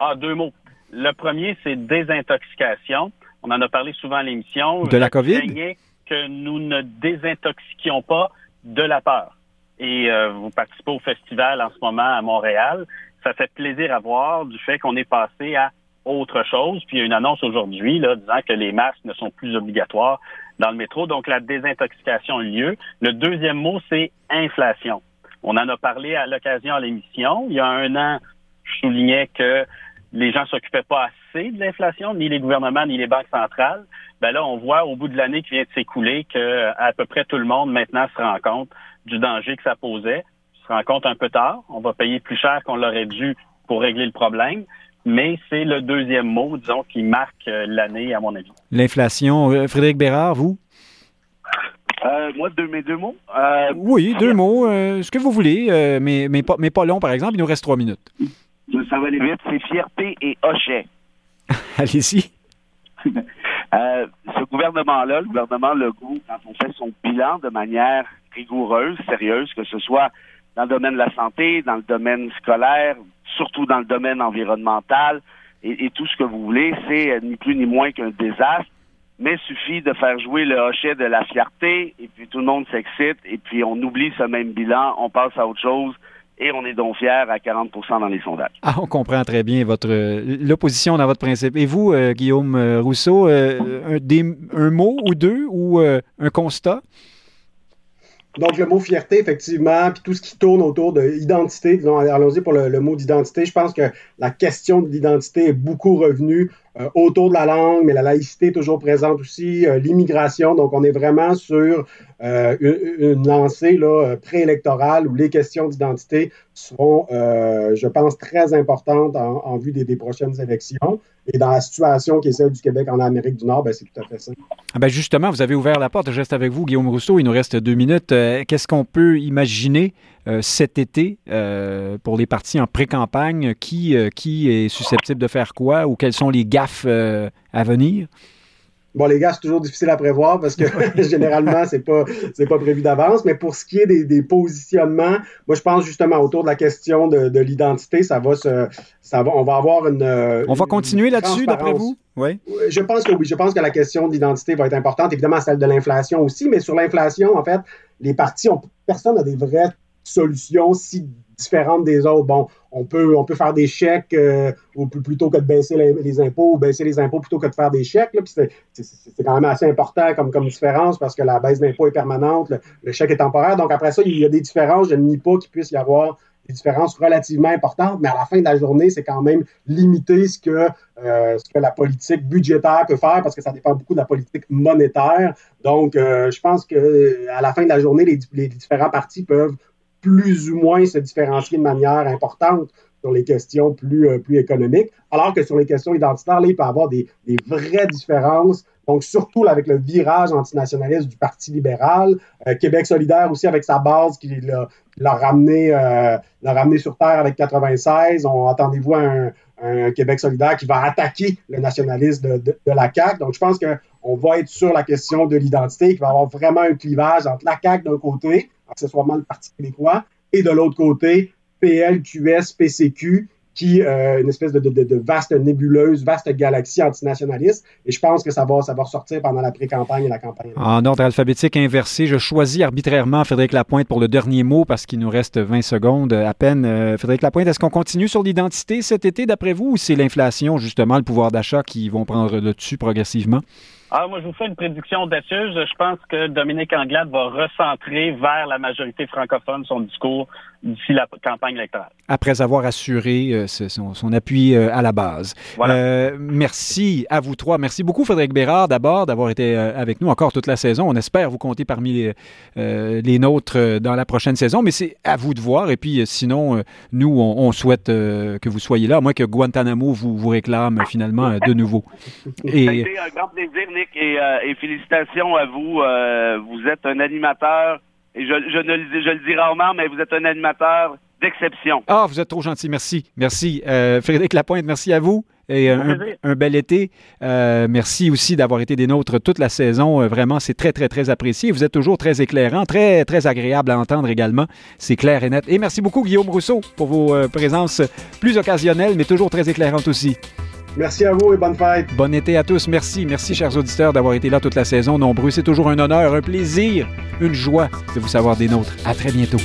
Ah, deux mots. Le premier, c'est désintoxication. On en a parlé souvent à l'émission. De la COVID? que nous ne désintoxiquions pas de la peur. Et euh, vous participez au festival en ce moment à Montréal. Ça fait plaisir à voir du fait qu'on est passé à autre chose. Puis il y a une annonce aujourd'hui là, disant que les masques ne sont plus obligatoires dans le métro. Donc, la désintoxication a lieu. Le deuxième mot, c'est inflation. On en a parlé à l'occasion à l'émission. Il y a un an, je soulignais que les gens s'occupaient pas assez de l'inflation, ni les gouvernements, ni les banques centrales. Ben là, on voit au bout de l'année qui vient de s'écouler que à peu près tout le monde maintenant se rend compte du danger que ça posait. Se rend compte un peu tard. On va payer plus cher qu'on l'aurait dû pour régler le problème. Mais c'est le deuxième mot, disons, qui marque euh, l'année, à mon avis. L'inflation. Euh, Frédéric Bérard, vous? Euh, moi, deux, mes deux mots. oui, deux mots. ce que vous voulez, mais, mais, pas, mais pas long, par exemple. Il nous reste trois minutes. Ça va aller vite. C'est fierté et hochet. *laughs* Allez-y. *laughs* ce gouvernement-là, le gouvernement Legault, quand on fait son bilan de manière rigoureuse, sérieuse, que ce soit dans le domaine de la santé, dans le domaine scolaire, surtout dans le domaine environnemental et, tout ce que vous voulez, c'est euh, ni plus ni moins qu'un désastre. Mais il suffit de faire jouer le hochet de la fierté et puis tout le monde s'excite et puis on oublie ce même bilan, on passe à autre chose et on est donc fier à 40 dans les sondages. Ah, on comprend très bien votre l'opposition dans votre principe. Et vous, euh, Guillaume euh, Rousseau, un, un, mot ou deux ou un constat? Donc, le mot fierté, effectivement, puis tout ce qui tourne autour de l'identité, allons-y pour le, mot d'identité. Je pense que la question de l'identité est beaucoup revenue euh, autour de la langue, mais la laïcité est toujours présente aussi, euh, l'immigration. Donc, on est vraiment sur euh, une, lancée là, préélectorale où les questions d'identité seront, je pense, très importantes en, vue des, prochaines élections. Et dans la situation qui est celle du Québec en Amérique du Nord, ben, c'est tout à fait ça. Ah ben justement, vous avez ouvert la porte. Je reste avec vous, Guillaume Rousseau. Il nous reste deux minutes. Qu'est-ce qu'on peut imaginer cet été pour les partis en pré-campagne? Qui, qui est susceptible de faire quoi ou quels sont les gaffes euh, à venir? Bon, les gars, c'est toujours difficile à prévoir parce que *laughs* généralement, c'est pas, c'est pas prévu d'avance. Mais pour ce qui est des, positionnements, moi, je pense justement autour de la question de, l'identité, ça va se, ça va, on va avoir une. On va continuer là-dessus, d'après vous? Oui. Je pense que oui. Je pense que la question d'identité va être importante. Évidemment, celle de l'inflation aussi. Mais sur l'inflation, en fait, les partis ont, personne n'a des vraies solutions si différentes des autres. Bon, on peut, on peut faire des chèques euh, plutôt que de baisser les, impôts ou baisser les impôts plutôt que de faire des chèques. C'est quand même assez important comme, comme différence parce que la baisse d'impôts est permanente, le, chèque est temporaire. Donc après ça, il y a des différences. Je ne nie pas qu'il puisse y avoir des différences relativement importantes, mais à la fin de la journée, c'est quand même limité ce que, euh, ce que la politique budgétaire peut faire parce que ça dépend beaucoup de la politique monétaire. Donc, euh, je pense que la fin de la journée, les, les différents partis peuvent plus ou moins se différencier de manière importante sur les questions plus, euh, plus économiques, alors que sur les questions identitaires, là, il peut y avoir des, des vraies différences. Donc, surtout avec le virage antinationaliste du Parti libéral, euh, Québec solidaire aussi avec sa base qui l'a ramené, euh, ramené sur terre avec 96. On attendez-vous un, Québec solidaire qui va attaquer le nationalisme de, de, la CAQ. Donc, je pense qu'on va être sur la question de l'identité, qu'il va y avoir vraiment un clivage entre la CAQ d'un côté, accessoirement le Parti québécois, et de l'autre côté, PL, QS, PCQ, qui euh, une espèce de, de, de, vaste nébuleuse, vaste galaxie antinationaliste. Et je pense que ça va, ça va ressortir pendant la pré-campagne et la campagne. En ordre alphabétique inversé, je choisis arbitrairement Frédéric Lapointe pour le dernier mot parce qu'il nous reste 20 secondes à peine. Euh, Frédéric Lapointe, est-ce qu'on continue sur l'identité cet été d'après vous ou c'est l'inflation, justement, le pouvoir d'achat qui vont prendre le dessus progressivement? Ah, moi, je vous fais une prédiction audacieux. Je pense que Dominique Anglade va recentrer vers la majorité francophone son discours d'ici la campagne électorale. Après avoir assuré euh, son, appui euh, à la base. Euh, merci à vous trois. Merci beaucoup, Frédéric Bérard, d'abord, d'avoir été avec nous encore toute la saison. On espère vous compter parmi les, nôtres dans la prochaine saison, mais c'est à vous de voir. Et puis, sinon, nous, on, souhaite que vous soyez là, à moins que Guantanamo vous, vous réclame finalement de nouveau. Et... Ça a été un grand plaisir, Nick, et, et félicitations à vous. vous êtes un animateur et je, ne le dis rarement, mais vous êtes un animateur d'exception. Ah, vous êtes trop gentil, merci. Merci. Euh, Frédéric Lapointe, merci à vous. Et un, bel été. Euh, merci aussi d'avoir été des nôtres toute la saison. Euh, vraiment, c'est très, très, très apprécié. Vous êtes toujours très éclairant, très, très agréable à entendre également. C'est clair et net. Et merci beaucoup, Guillaume Rousseau, pour vos présences plus occasionnelles, mais toujours très éclairantes aussi. Merci à vous et bonne fête. Bon été à tous. Merci. Merci, chers auditeurs, d'avoir été là toute la saison. Nombreux, c'est toujours un honneur, un plaisir, une joie de vous savoir des nôtres. À très bientôt.